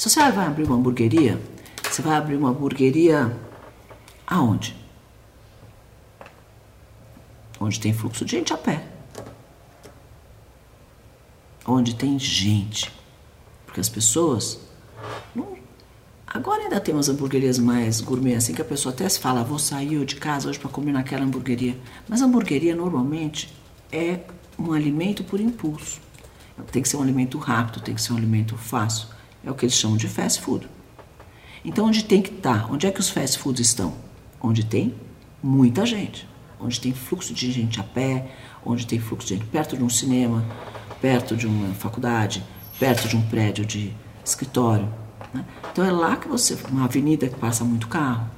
S1: Se você vai abrir uma hamburgueria, você vai abrir uma hamburgueria aonde? Onde tem fluxo de gente a pé onde tem gente. Porque as pessoas. Não, agora ainda tem umas hamburguerias mais gourmet, assim que a pessoa até se fala, vou sair de casa hoje para comer naquela hamburgueria. Mas a hamburgueria normalmente é um alimento por impulso. Tem que ser um alimento rápido, tem que ser um alimento fácil. É o que eles chamam de fast food. Então, onde tem que estar? Tá? Onde é que os fast foods estão? Onde tem muita gente. Onde tem fluxo de gente a pé, onde tem fluxo de gente perto de um cinema, perto de uma faculdade, perto de um prédio de escritório. Né? Então é lá que você, uma avenida que passa muito carro.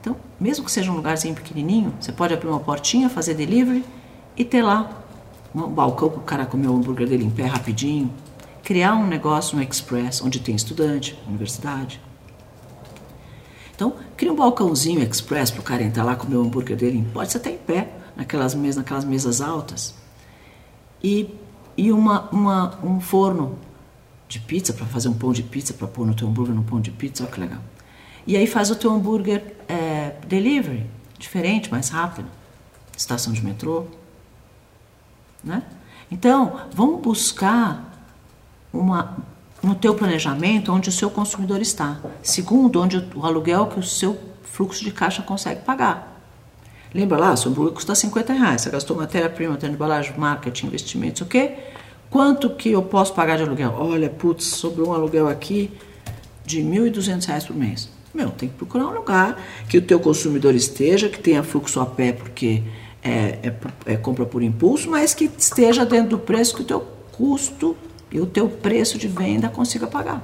S1: Então, mesmo que seja um lugarzinho pequenininho, você pode abrir uma portinha, fazer delivery e ter lá um balcão para o cara comer o hambúrguer dele em pé rapidinho. Criar um negócio no Express, onde tem estudante, universidade. Então, cria um balcãozinho Express para o cara entrar lá comer o hambúrguer dele. Pode ser até em pé, naquelas mesas, naquelas mesas altas e, e uma, uma, um forno de pizza para fazer um pão de pizza para pôr no teu hambúrguer no pão de pizza, olha que legal. E aí faz o teu hambúrguer é, delivery, diferente, mais rápido, estação de metrô, né? Então, vamos buscar uma no teu planejamento onde o seu consumidor está. Segundo, onde o aluguel que o seu fluxo de caixa consegue pagar. Lembra lá, seu hambúrguer custa 50 reais. Você gastou matéria-prima, tendo embalagem, marketing, investimentos, o quê? Quanto que eu posso pagar de aluguel? Olha, putz, sobrou um aluguel aqui de 1.200 reais por mês. Meu, tem que procurar um lugar que o teu consumidor esteja, que tenha fluxo a pé, porque é, é, é compra por impulso, mas que esteja dentro do preço que o teu custo e o teu preço de venda consiga pagar.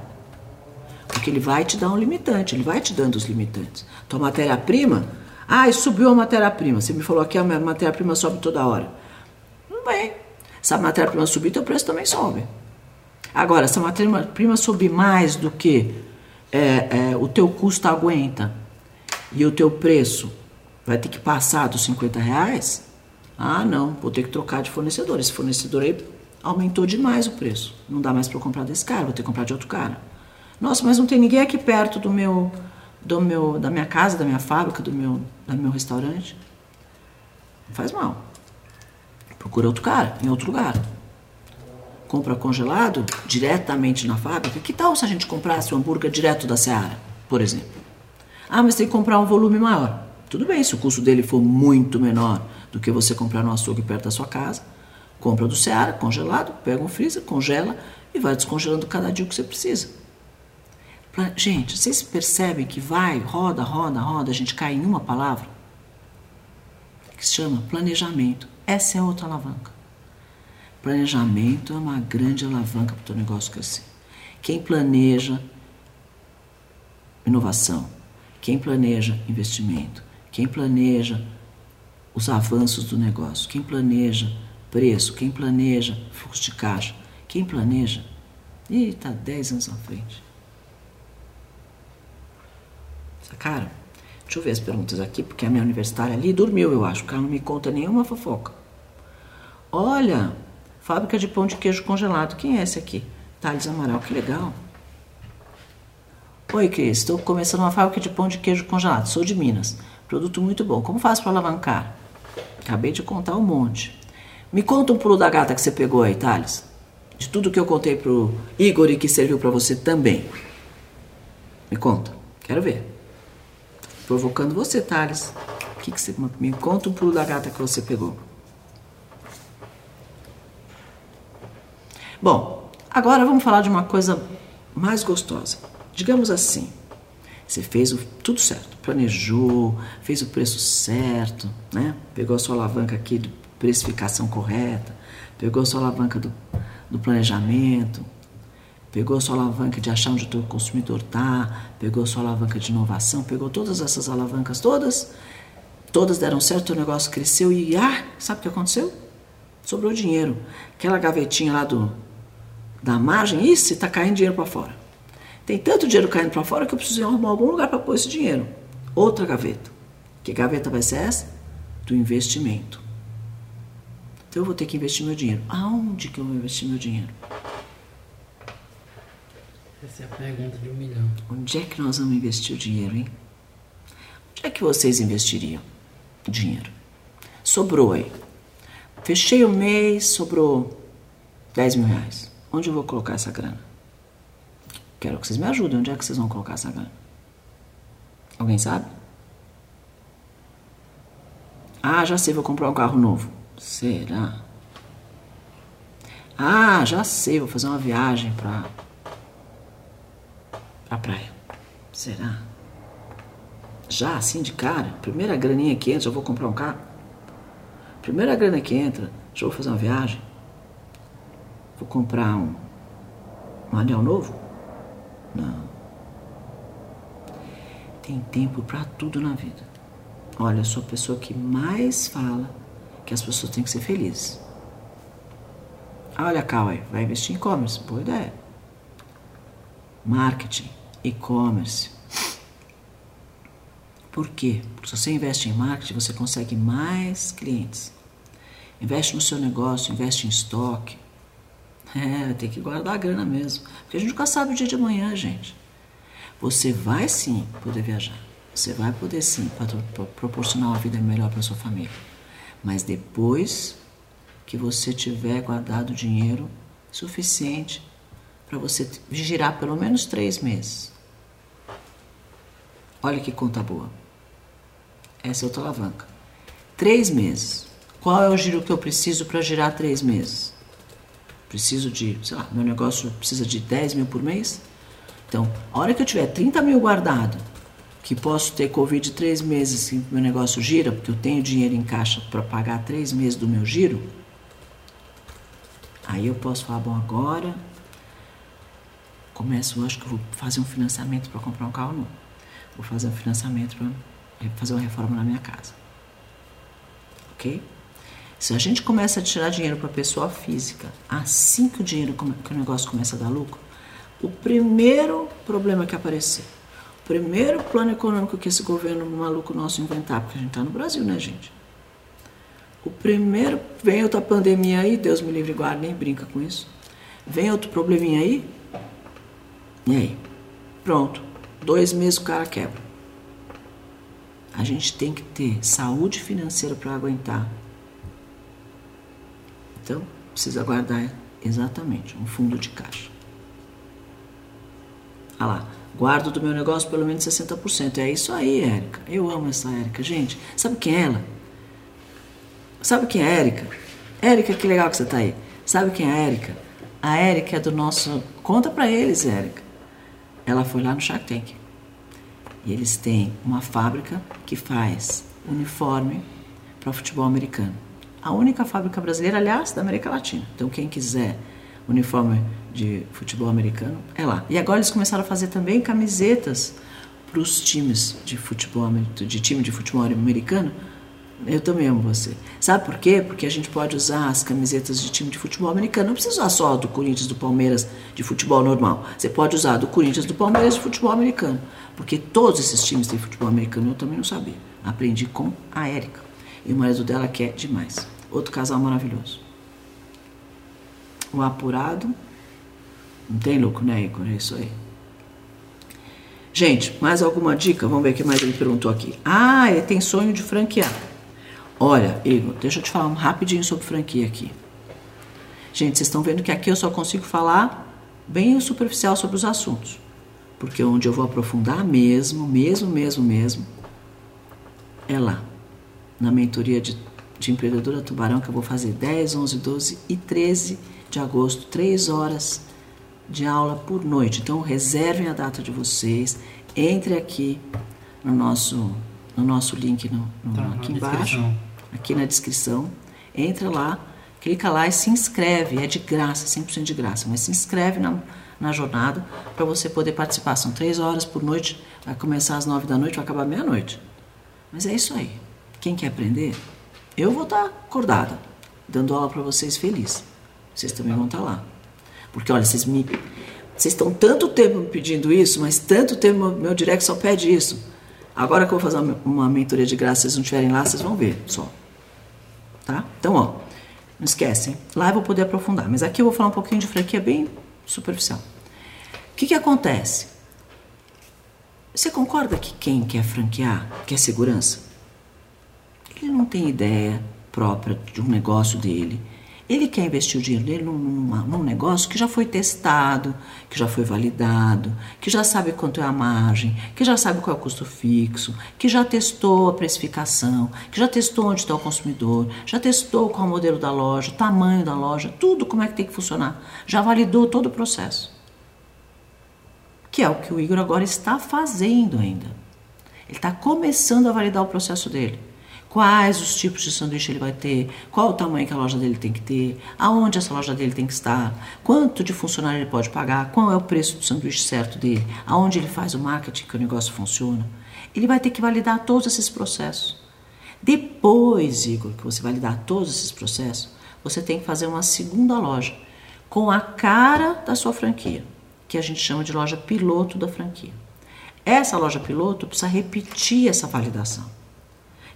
S1: Porque ele vai te dar um limitante, ele vai te dando os limitantes. Tua matéria-prima, ah, subiu a matéria-prima. Você me falou que a matéria-prima sobe toda hora. Não bem. Se a matéria-prima subir, teu preço também sobe. Agora, se a matéria-prima subir mais do que é, é, o teu custo aguenta e o teu preço vai ter que passar dos 50 reais, ah, não, vou ter que trocar de fornecedor. Esse fornecedor aí aumentou demais o preço. Não dá mais para eu comprar desse cara, vou ter que comprar de outro cara. Nossa, mas não tem ninguém aqui perto do meu do meu, da minha casa, da minha fábrica, do meu, do meu restaurante. Não faz mal. Procura outro cara, em outro lugar. Compra congelado diretamente na fábrica. Que tal se a gente comprasse o hambúrguer direto da Seara, por exemplo? Ah, mas tem que comprar um volume maior. Tudo bem, se o custo dele for muito menor do que você comprar no açougue perto da sua casa, compra do Seara, congelado, pega um freezer, congela e vai descongelando cada dia o que você precisa. Gente, vocês percebem que vai, roda, roda, roda, a gente cai em uma palavra? Que se chama planejamento. Essa é outra alavanca. Planejamento é uma grande alavanca para o teu negócio crescer. Quem planeja inovação, quem planeja investimento, quem planeja os avanços do negócio, quem planeja preço, quem planeja fluxo de caixa, quem planeja, e está 10 anos à frente. Sacaram? Deixa eu ver as perguntas aqui, porque a minha universitária ali dormiu, eu acho, porque ela não me conta nenhuma fofoca. Olha, fábrica de pão de queijo congelado. Quem é esse aqui? Thales Amaral, que legal. Oi, Cris, estou começando uma fábrica de pão de queijo congelado. Sou de Minas. Produto muito bom. Como faço para alavancar? Acabei de contar um monte. Me conta um pulo da gata que você pegou aí, Thales. De tudo que eu contei pro Igor e que serviu para você também. Me conta. Quero ver. Provocando você, Thales. Que que você, me conta um pulo da gata que você pegou. Bom, agora vamos falar de uma coisa mais gostosa. Digamos assim, você fez o, tudo certo, planejou, fez o preço certo, né? Pegou a sua alavanca aqui de precificação correta, pegou a sua alavanca do, do planejamento, pegou sua alavanca de achar onde o teu consumidor está, pegou sua alavanca de inovação, pegou todas essas alavancas todas, todas deram certo, o negócio cresceu e ah, sabe o que aconteceu? Sobrou dinheiro. Aquela gavetinha lá do da margem, isso está caindo dinheiro para fora. Tem tanto dinheiro caindo para fora que eu preciso arrumar algum lugar para pôr esse dinheiro. Outra gaveta. Que gaveta vai ser essa? Do investimento. Então eu vou ter que investir meu dinheiro. Aonde que eu vou investir meu dinheiro?
S2: Essa é a pergunta de um milhão.
S1: Onde é que nós vamos investir o dinheiro, hein? Onde é que vocês investiriam dinheiro? Sobrou aí. Fechei o mês, sobrou 10 mil reais. Onde eu vou colocar essa grana? Quero que vocês me ajudem. Onde é que vocês vão colocar essa grana? Alguém sabe? Ah, já sei, vou comprar um carro novo. Será? Ah, já sei, vou fazer uma viagem pra, pra praia. Será? Já, assim de cara? Primeira graninha que entra, já vou comprar um carro? Primeira grana que entra, já vou fazer uma viagem? Vou comprar um, um anel novo? Não. Tem tempo para tudo na vida. Olha, eu sou a pessoa que mais fala que as pessoas têm que ser felizes. Olha, Cauê, vai investir em e-commerce. Boa ideia. Marketing, e-commerce. Por quê? Porque se você investe em marketing, você consegue mais clientes. Investe no seu negócio, investe em estoque, é, tem que guardar a grana mesmo. Porque a gente nunca sabe o dia de amanhã, gente. Você vai sim poder viajar. Você vai poder sim proporcionar uma vida melhor para sua família. Mas depois que você tiver guardado dinheiro suficiente para você girar pelo menos três meses. Olha que conta boa. Essa é outra alavanca. Três meses. Qual é o giro que eu preciso para girar três meses? preciso de, sei lá, meu negócio precisa de 10 mil por mês. Então, a hora que eu tiver 30 mil guardado, que posso ter Covid três meses que meu negócio gira, porque eu tenho dinheiro em caixa para pagar três meses do meu giro, aí eu posso falar, bom, agora começo, eu acho que vou fazer um financiamento para comprar um carro novo. Vou fazer um financiamento para fazer uma reforma na minha casa. Ok? Se a gente começa a tirar dinheiro para pessoa física, assim que o dinheiro que o negócio começa a dar lucro, o primeiro problema que aparecer, primeiro plano econômico que esse governo maluco nosso inventar, porque a gente está no Brasil, né, gente? O primeiro, vem outra pandemia aí, Deus me livre e guarde, nem brinca com isso. Vem outro probleminha aí, e aí? Pronto, dois meses o cara quebra. A gente tem que ter saúde financeira para aguentar então, precisa guardar exatamente um fundo de caixa. Ah lá, guardo do meu negócio pelo menos 60%. É isso aí, Érica. Eu amo essa Érica. Gente, sabe quem é ela? Sabe quem é a Érica? Érica, que legal que você tá aí. Sabe quem é a Érica? A Érica é do nosso. Conta para eles, Érica. Ela foi lá no Shark Tank. E eles têm uma fábrica que faz uniforme para futebol americano A única fábrica brasileira, aliás, da América Latina. Então, quem quiser uniforme de futebol americano, é lá. E agora eles começaram a fazer também camisetas para os times de futebol, de time de futebol americano. Eu também amo você. Sabe por quê? Porque a gente pode usar as camisetas de time de futebol americano. Não precisa usar só do Corinthians, do Palmeiras, de futebol normal. Você pode usar do Corinthians, do Palmeiras, de futebol americano. Porque todos esses times têm futebol americano. Eu também não sabia. Aprendi com a Érica. E o marido dela quer demais. Outro casal maravilhoso. O apurado. Não tem louco, né, Igor? É isso aí. Gente, mais alguma dica? Vamos ver o que mais ele perguntou aqui. Ah, ele tem sonho de franquear. Olha, Igor, deixa eu te falar um rapidinho sobre franquia aqui. Gente, vocês estão vendo que aqui eu só consigo falar bem superficial sobre os assuntos. Porque onde eu vou aprofundar mesmo, mesmo, mesmo, mesmo, é lá. Na mentoria de, de empreendedora Tubarão, que eu vou fazer 10, 11, 12 e 13 de agosto, 3 horas de aula por noite. Então reservem a data de vocês, entre aqui no nosso, no nosso link no, no
S2: Tá,
S1: aqui embaixo,
S2: descrição.
S1: aqui na descrição. Entra lá, clica lá e se inscreve. É de graça, 100% de graça, mas se inscreve na, na jornada para você poder participar. São três horas por noite, vai começar às nove da noite, vai acabar meia-noite. Mas é isso aí. Quem quer aprender, eu vou estar acordada, dando aula para vocês feliz. Vocês também vão estar lá. Porque, olha, vocês me. Vocês estão tanto tempo me pedindo isso, mas tanto tempo meu, direct só pede isso. Agora que eu vou fazer uma, uma mentoria de graça, vocês não estiverem lá, vocês vão ver só. Tá? Então, ó, não esquecem. Lá eu vou poder aprofundar. Mas aqui eu vou falar um pouquinho de franquia bem superficial. O que, que acontece? Você concorda que quem quer franquear quer segurança? Ele não tem ideia própria de um negócio dele. Ele quer investir o dinheiro dele num, num negócio que já foi testado, que já foi validado, que já sabe quanto é a margem, que já sabe qual é o custo fixo, que já testou a precificação, que já testou onde está o consumidor, já testou qual é o modelo da loja, o tamanho da loja, tudo como é que tem que funcionar. Já validou todo o processo. Que é o que o Igor agora está fazendo ainda. Ele está começando a validar o processo dele. Quais os tipos de sanduíche ele vai ter, qual o tamanho que a loja dele tem que ter, aonde essa loja dele tem que estar, quanto de funcionário ele pode pagar, qual é o preço do sanduíche certo dele, aonde ele faz o marketing que o negócio funciona. Ele vai ter que validar todos esses processos. Depois, Igor, que você validar todos esses processos, você tem que fazer uma segunda loja com a cara da sua franquia, que a gente chama de loja piloto da franquia. Essa loja piloto precisa repetir essa validação.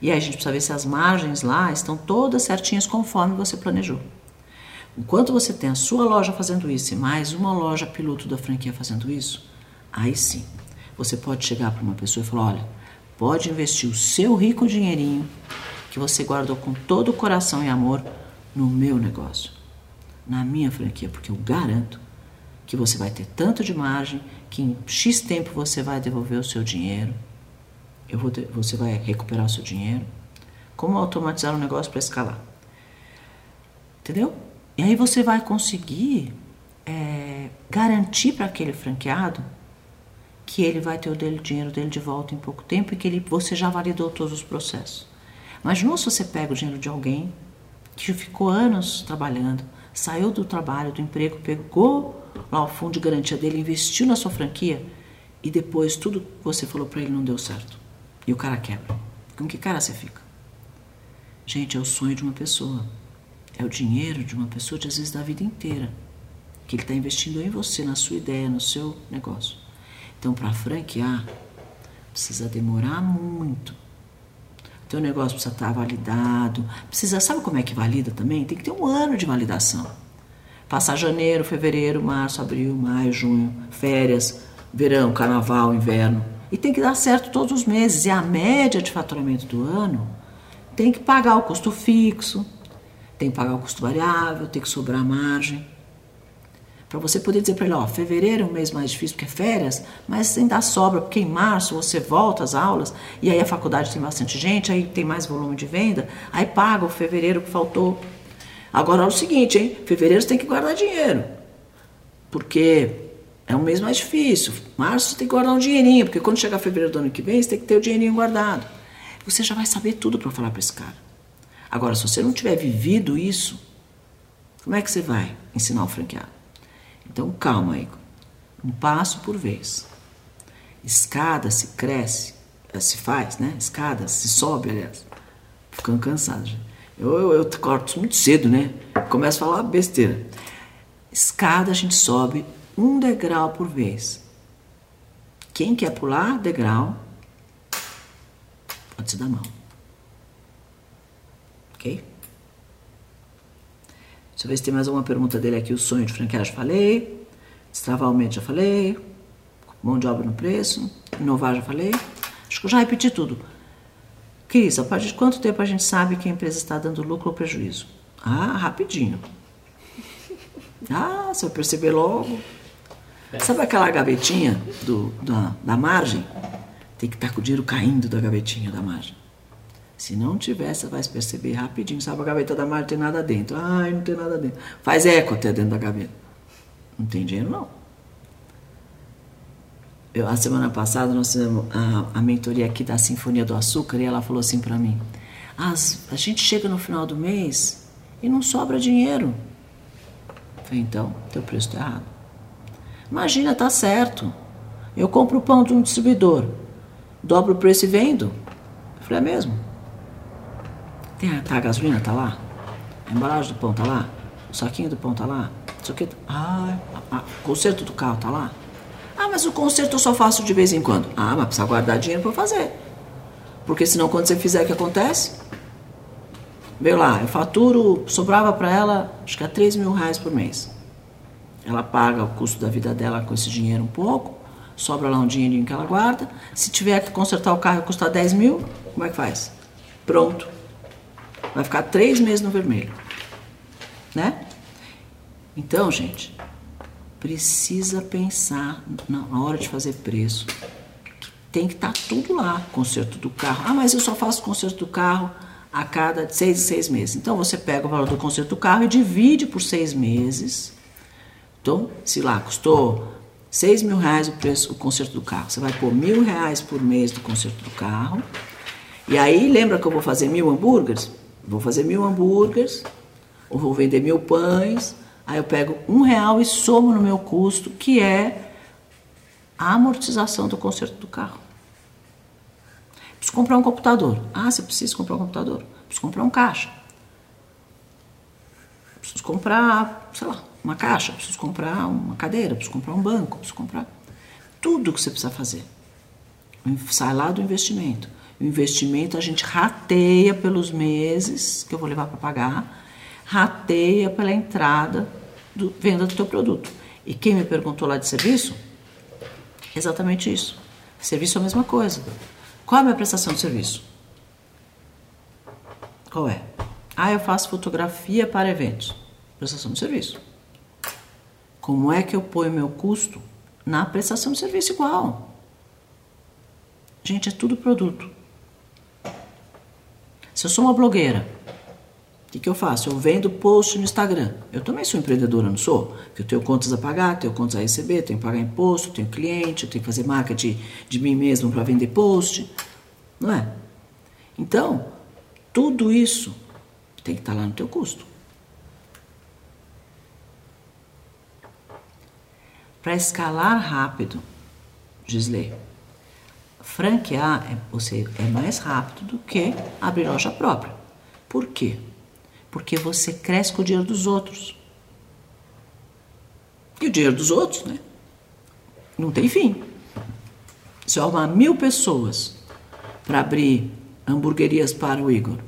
S1: E aí a gente precisa ver se as margens lá estão todas certinhas conforme você planejou. Enquanto você tem a sua loja fazendo isso e mais uma loja piloto da franquia fazendo isso, aí sim, você pode chegar para uma pessoa e falar: olha, pode investir o seu rico dinheirinho que você guardou com todo o coração e amor no meu negócio, na minha franquia, porque eu garanto que você vai ter tanto de margem que em X tempo você vai devolver o seu dinheiro eu vou ter- você vai recuperar o seu dinheiro. Como automatizar um negócio para escalar? Entendeu? E aí você vai conseguir é, garantir para aquele franqueado que ele vai ter o dele- dinheiro dele de volta em pouco tempo e que ele, você já validou todos os processos. Imagina se você pega o dinheiro de alguém que ficou anos trabalhando, saiu do trabalho, do emprego, pegou lá o fundo de garantia dele, investiu na sua franquia e depois tudo que você falou para ele não deu certo. E o cara quebra. Com que cara você fica? Gente, é o sonho de uma pessoa. É o dinheiro de uma pessoa, de, às vezes, da vida inteira. Que ele está investindo em você, na sua ideia, no seu negócio. Então, para franquear, precisa demorar muito. O teu negócio precisa estar validado. Precisa, sabe como é que valida também? Tem que ter um ano de validação. Passar janeiro, fevereiro, março, abril, maio, junho, férias, verão, carnaval, inverno. E tem que dar certo todos os meses. E a média de faturamento do ano tem que pagar o custo fixo, tem que pagar o custo variável, tem que sobrar margem. Para você poder dizer para ele, ó, fevereiro é um mês mais difícil porque é férias, mas ainda sobra, porque em março você volta às aulas e aí a faculdade tem bastante gente, aí tem mais volume de venda, aí paga o fevereiro que faltou. Agora é o seguinte, hein? Fevereiro você tem que guardar dinheiro. Porque é um mês mais difícil. Março você tem que guardar um dinheirinho, porque quando chegar fevereiro do ano que vem, você tem que ter o dinheirinho guardado. Você já vai saber tudo para falar para esse cara. Agora, se você não tiver vivido isso, como é que você vai ensinar o franqueado? Então, calma aí. Um passo por vez. Escada se cresce, eh, se faz, né? Escada se sobe, aliás. Ficando cansado. Eu, eu, eu corto muito cedo, né? Começo a falar besteira. Escada a gente sobe um degrau por vez. Quem quer pular degrau, pode se dar mal. Ok? Deixa eu ver se tem mais alguma pergunta dele aqui. O sonho de franqueagem, falei. Destravar aumento, já falei. Mão de obra no preço. Inovar, já falei. Acho que eu já repeti tudo. Cris, a partir de quanto tempo a gente sabe que a empresa está dando lucro ou prejuízo? Ah, rapidinho. Ah, você vai perceber logo. Sabe aquela gavetinha do, da, da margem? Tem que estar tá com o dinheiro caindo da gavetinha da margem. Se não tiver, você vai perceber rapidinho. Sabe a gaveta da margem tem nada dentro. Ai, não tem nada dentro. Faz eco até dentro da gaveta. Não tem dinheiro, não. Eu, a semana passada nós fizemos a, a mentoria aqui da Sinfonia do Açúcar e ela falou assim para mim: As, a gente chega no final do mês e não sobra dinheiro. Eu falei, então, teu preço está errado. Imagina, tá certo. Eu compro o pão de um distribuidor, dobro o preço e vendo. Eu falei, é mesmo? Tem a, tá, a gasolina tá lá? A embalagem do pão tá lá? O saquinho do pão tá lá? Isso aqui. Ah, o conserto do carro tá lá? Ah, mas o conserto eu só faço de vez em quando. Ah, mas precisa guardar dinheiro para fazer. Porque senão quando você fizer o que acontece? Veio lá, eu faturo, sobrava para ela, acho que é 3 mil reais por mês. Ela paga o custo da vida dela com esse dinheiro um pouco, sobra lá um dinheirinho que ela guarda. Se tiver que consertar o carro e custar 10 mil, como é que faz? Pronto. Vai ficar três meses no vermelho. Né? Então, gente, precisa pensar na hora de fazer preço. Tem que estar tá tudo lá, conserto do carro. Ah, mas eu só faço conserto do carro a cada seis seis meses. Então você pega o valor do conserto do carro e divide por seis meses. Então, se lá custou seis mil reais o preço, o conserto do carro, você vai pôr mil reais por mês do conserto do carro. E aí, lembra que eu vou fazer mil hambúrgueres? Vou fazer mil hambúrgueres, ou vou vender mil pães, Aí eu pego um real e somo no meu custo, que é a amortização do conserto do carro. Preciso comprar um computador. Ah, você precisa comprar um computador. Preciso comprar um caixa. Preciso comprar, sei lá, uma caixa. Preciso comprar uma cadeira. Preciso comprar um banco. Preciso comprar tudo que você precisa fazer. Sai lá do investimento. O investimento a gente rateia pelos meses que eu vou levar para pagar rateia pela entrada do venda do teu produto. E quem me perguntou lá de serviço? Exatamente isso. Serviço é a mesma coisa. Qual é a minha prestação de serviço? Qual é? Ah, eu faço fotografia para eventos. Prestação de serviço. Como é que eu ponho meu custo na prestação de serviço igual? Gente, é tudo produto. Se eu sou uma blogueira que, que eu faço? Eu vendo post no Instagram. Eu também sou empreendedora, não sou? Porque eu tenho contas a pagar, tenho contas a receber, tenho que pagar imposto, tenho cliente, eu tenho que fazer de, de mim mesmo para vender post. Não é? Então, tudo isso tem que estar tá lá no teu custo. Para escalar rápido, Gisley, franquear é, você, é mais rápido do que abrir loja própria. Por quê? Porque você cresce com o dinheiro dos outros. E o dinheiro dos outros, né? Não tem fim. Se eu arrumar mil pessoas para abrir hamburguerias para o Igor,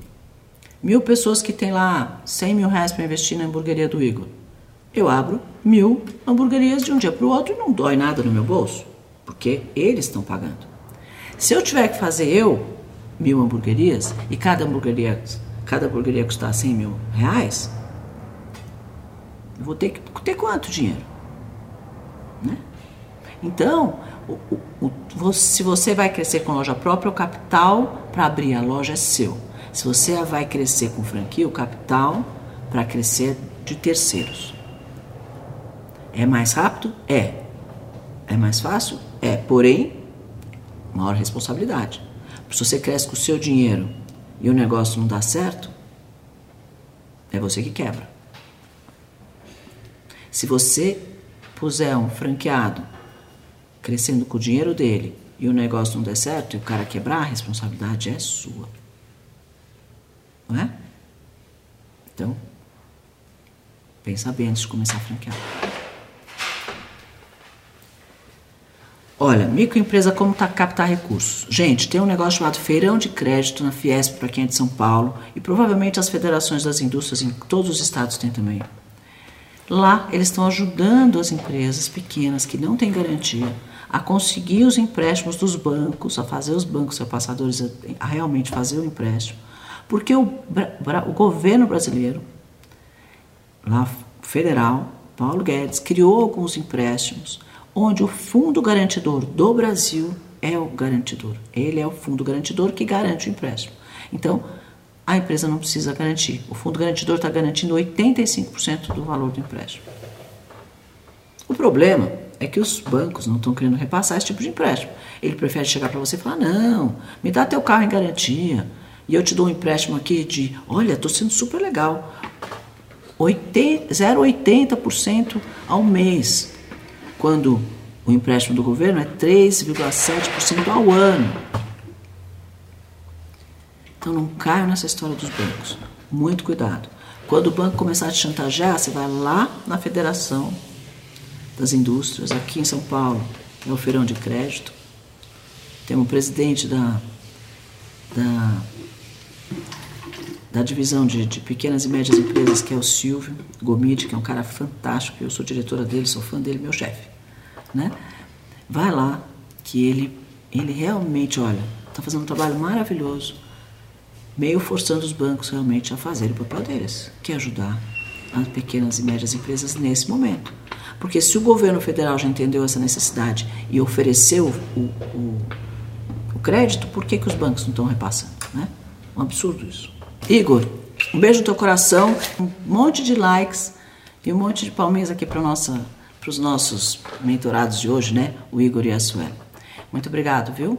S1: mil pessoas que têm lá 100 mil reais para investir na hamburgueria do Igor, eu abro mil hamburguerias de um dia para o outro e não dói nada no meu bolso, porque eles estão pagando. Se eu tiver que fazer eu mil hamburguerias e cada hamburgueria cada hamburgueria custar 100 mil reais, eu vou ter que ter quanto dinheiro? Né? Então, o, o, o, se você vai crescer com loja própria, o capital para abrir a loja é seu. Se você vai crescer com franquia, o capital para crescer de terceiros. É mais rápido? É. É mais fácil? É. Porém, maior responsabilidade. Se você cresce com o seu dinheiro e o negócio não dá certo, é você que quebra. Se você puser um franqueado crescendo com o dinheiro dele e o negócio não der certo e o cara quebrar, a responsabilidade é sua. Não é? Então, pensa bem antes de começar a franquear. Olha, microempresa como tá captar recursos. Gente, tem um negócio chamado Feirão de Crédito na Fiesp para quem é de São Paulo e provavelmente as federações das indústrias em todos os estados têm também. Lá eles estão ajudando as empresas pequenas que não têm garantia a conseguir os empréstimos dos bancos, a fazer os bancos repassadores a, realmente fazer o empréstimo, porque o, o governo brasileiro, lá federal, Paulo Guedes, criou alguns empréstimos onde o fundo garantidor do Brasil é o garantidor. Ele é o fundo garantidor que garante o empréstimo. Então, a empresa não precisa garantir. O fundo garantidor está garantindo 85% do valor do empréstimo. O problema é que os bancos não estão querendo repassar esse tipo de empréstimo. Ele prefere chegar para você e falar: não, me dá teu carro em garantia e eu te dou um empréstimo aqui de, olha, estou sendo super legal, 0,80% ao mês quando o empréstimo do governo é 3,7% ao ano. Então não caia nessa história dos bancos. Muito cuidado. Quando o banco começar a te chantagear, você vai lá na Federação das Indústrias, aqui em São Paulo, é o Feirão de Crédito. Tem um presidente da, da, da divisão de, de pequenas e médias empresas, que é o Silvio Gomide, que é um cara fantástico, eu sou diretora dele, sou fã dele, meu chefe né? Vai lá, que ele, ele realmente, olha, está fazendo um trabalho maravilhoso, meio forçando os bancos realmente a fazerem o papel deles, que é ajudar as pequenas e médias empresas nesse momento. Porque se o governo federal já entendeu essa necessidade e ofereceu o, o, o crédito, por que, que os bancos não estão repassando? Né? Um absurdo isso. Igor, um beijo no teu coração, um monte de likes e um monte de palminhas aqui para nossa os nossos mentorados de hoje, né? O Igor e a Suela. Muito obrigado, viu?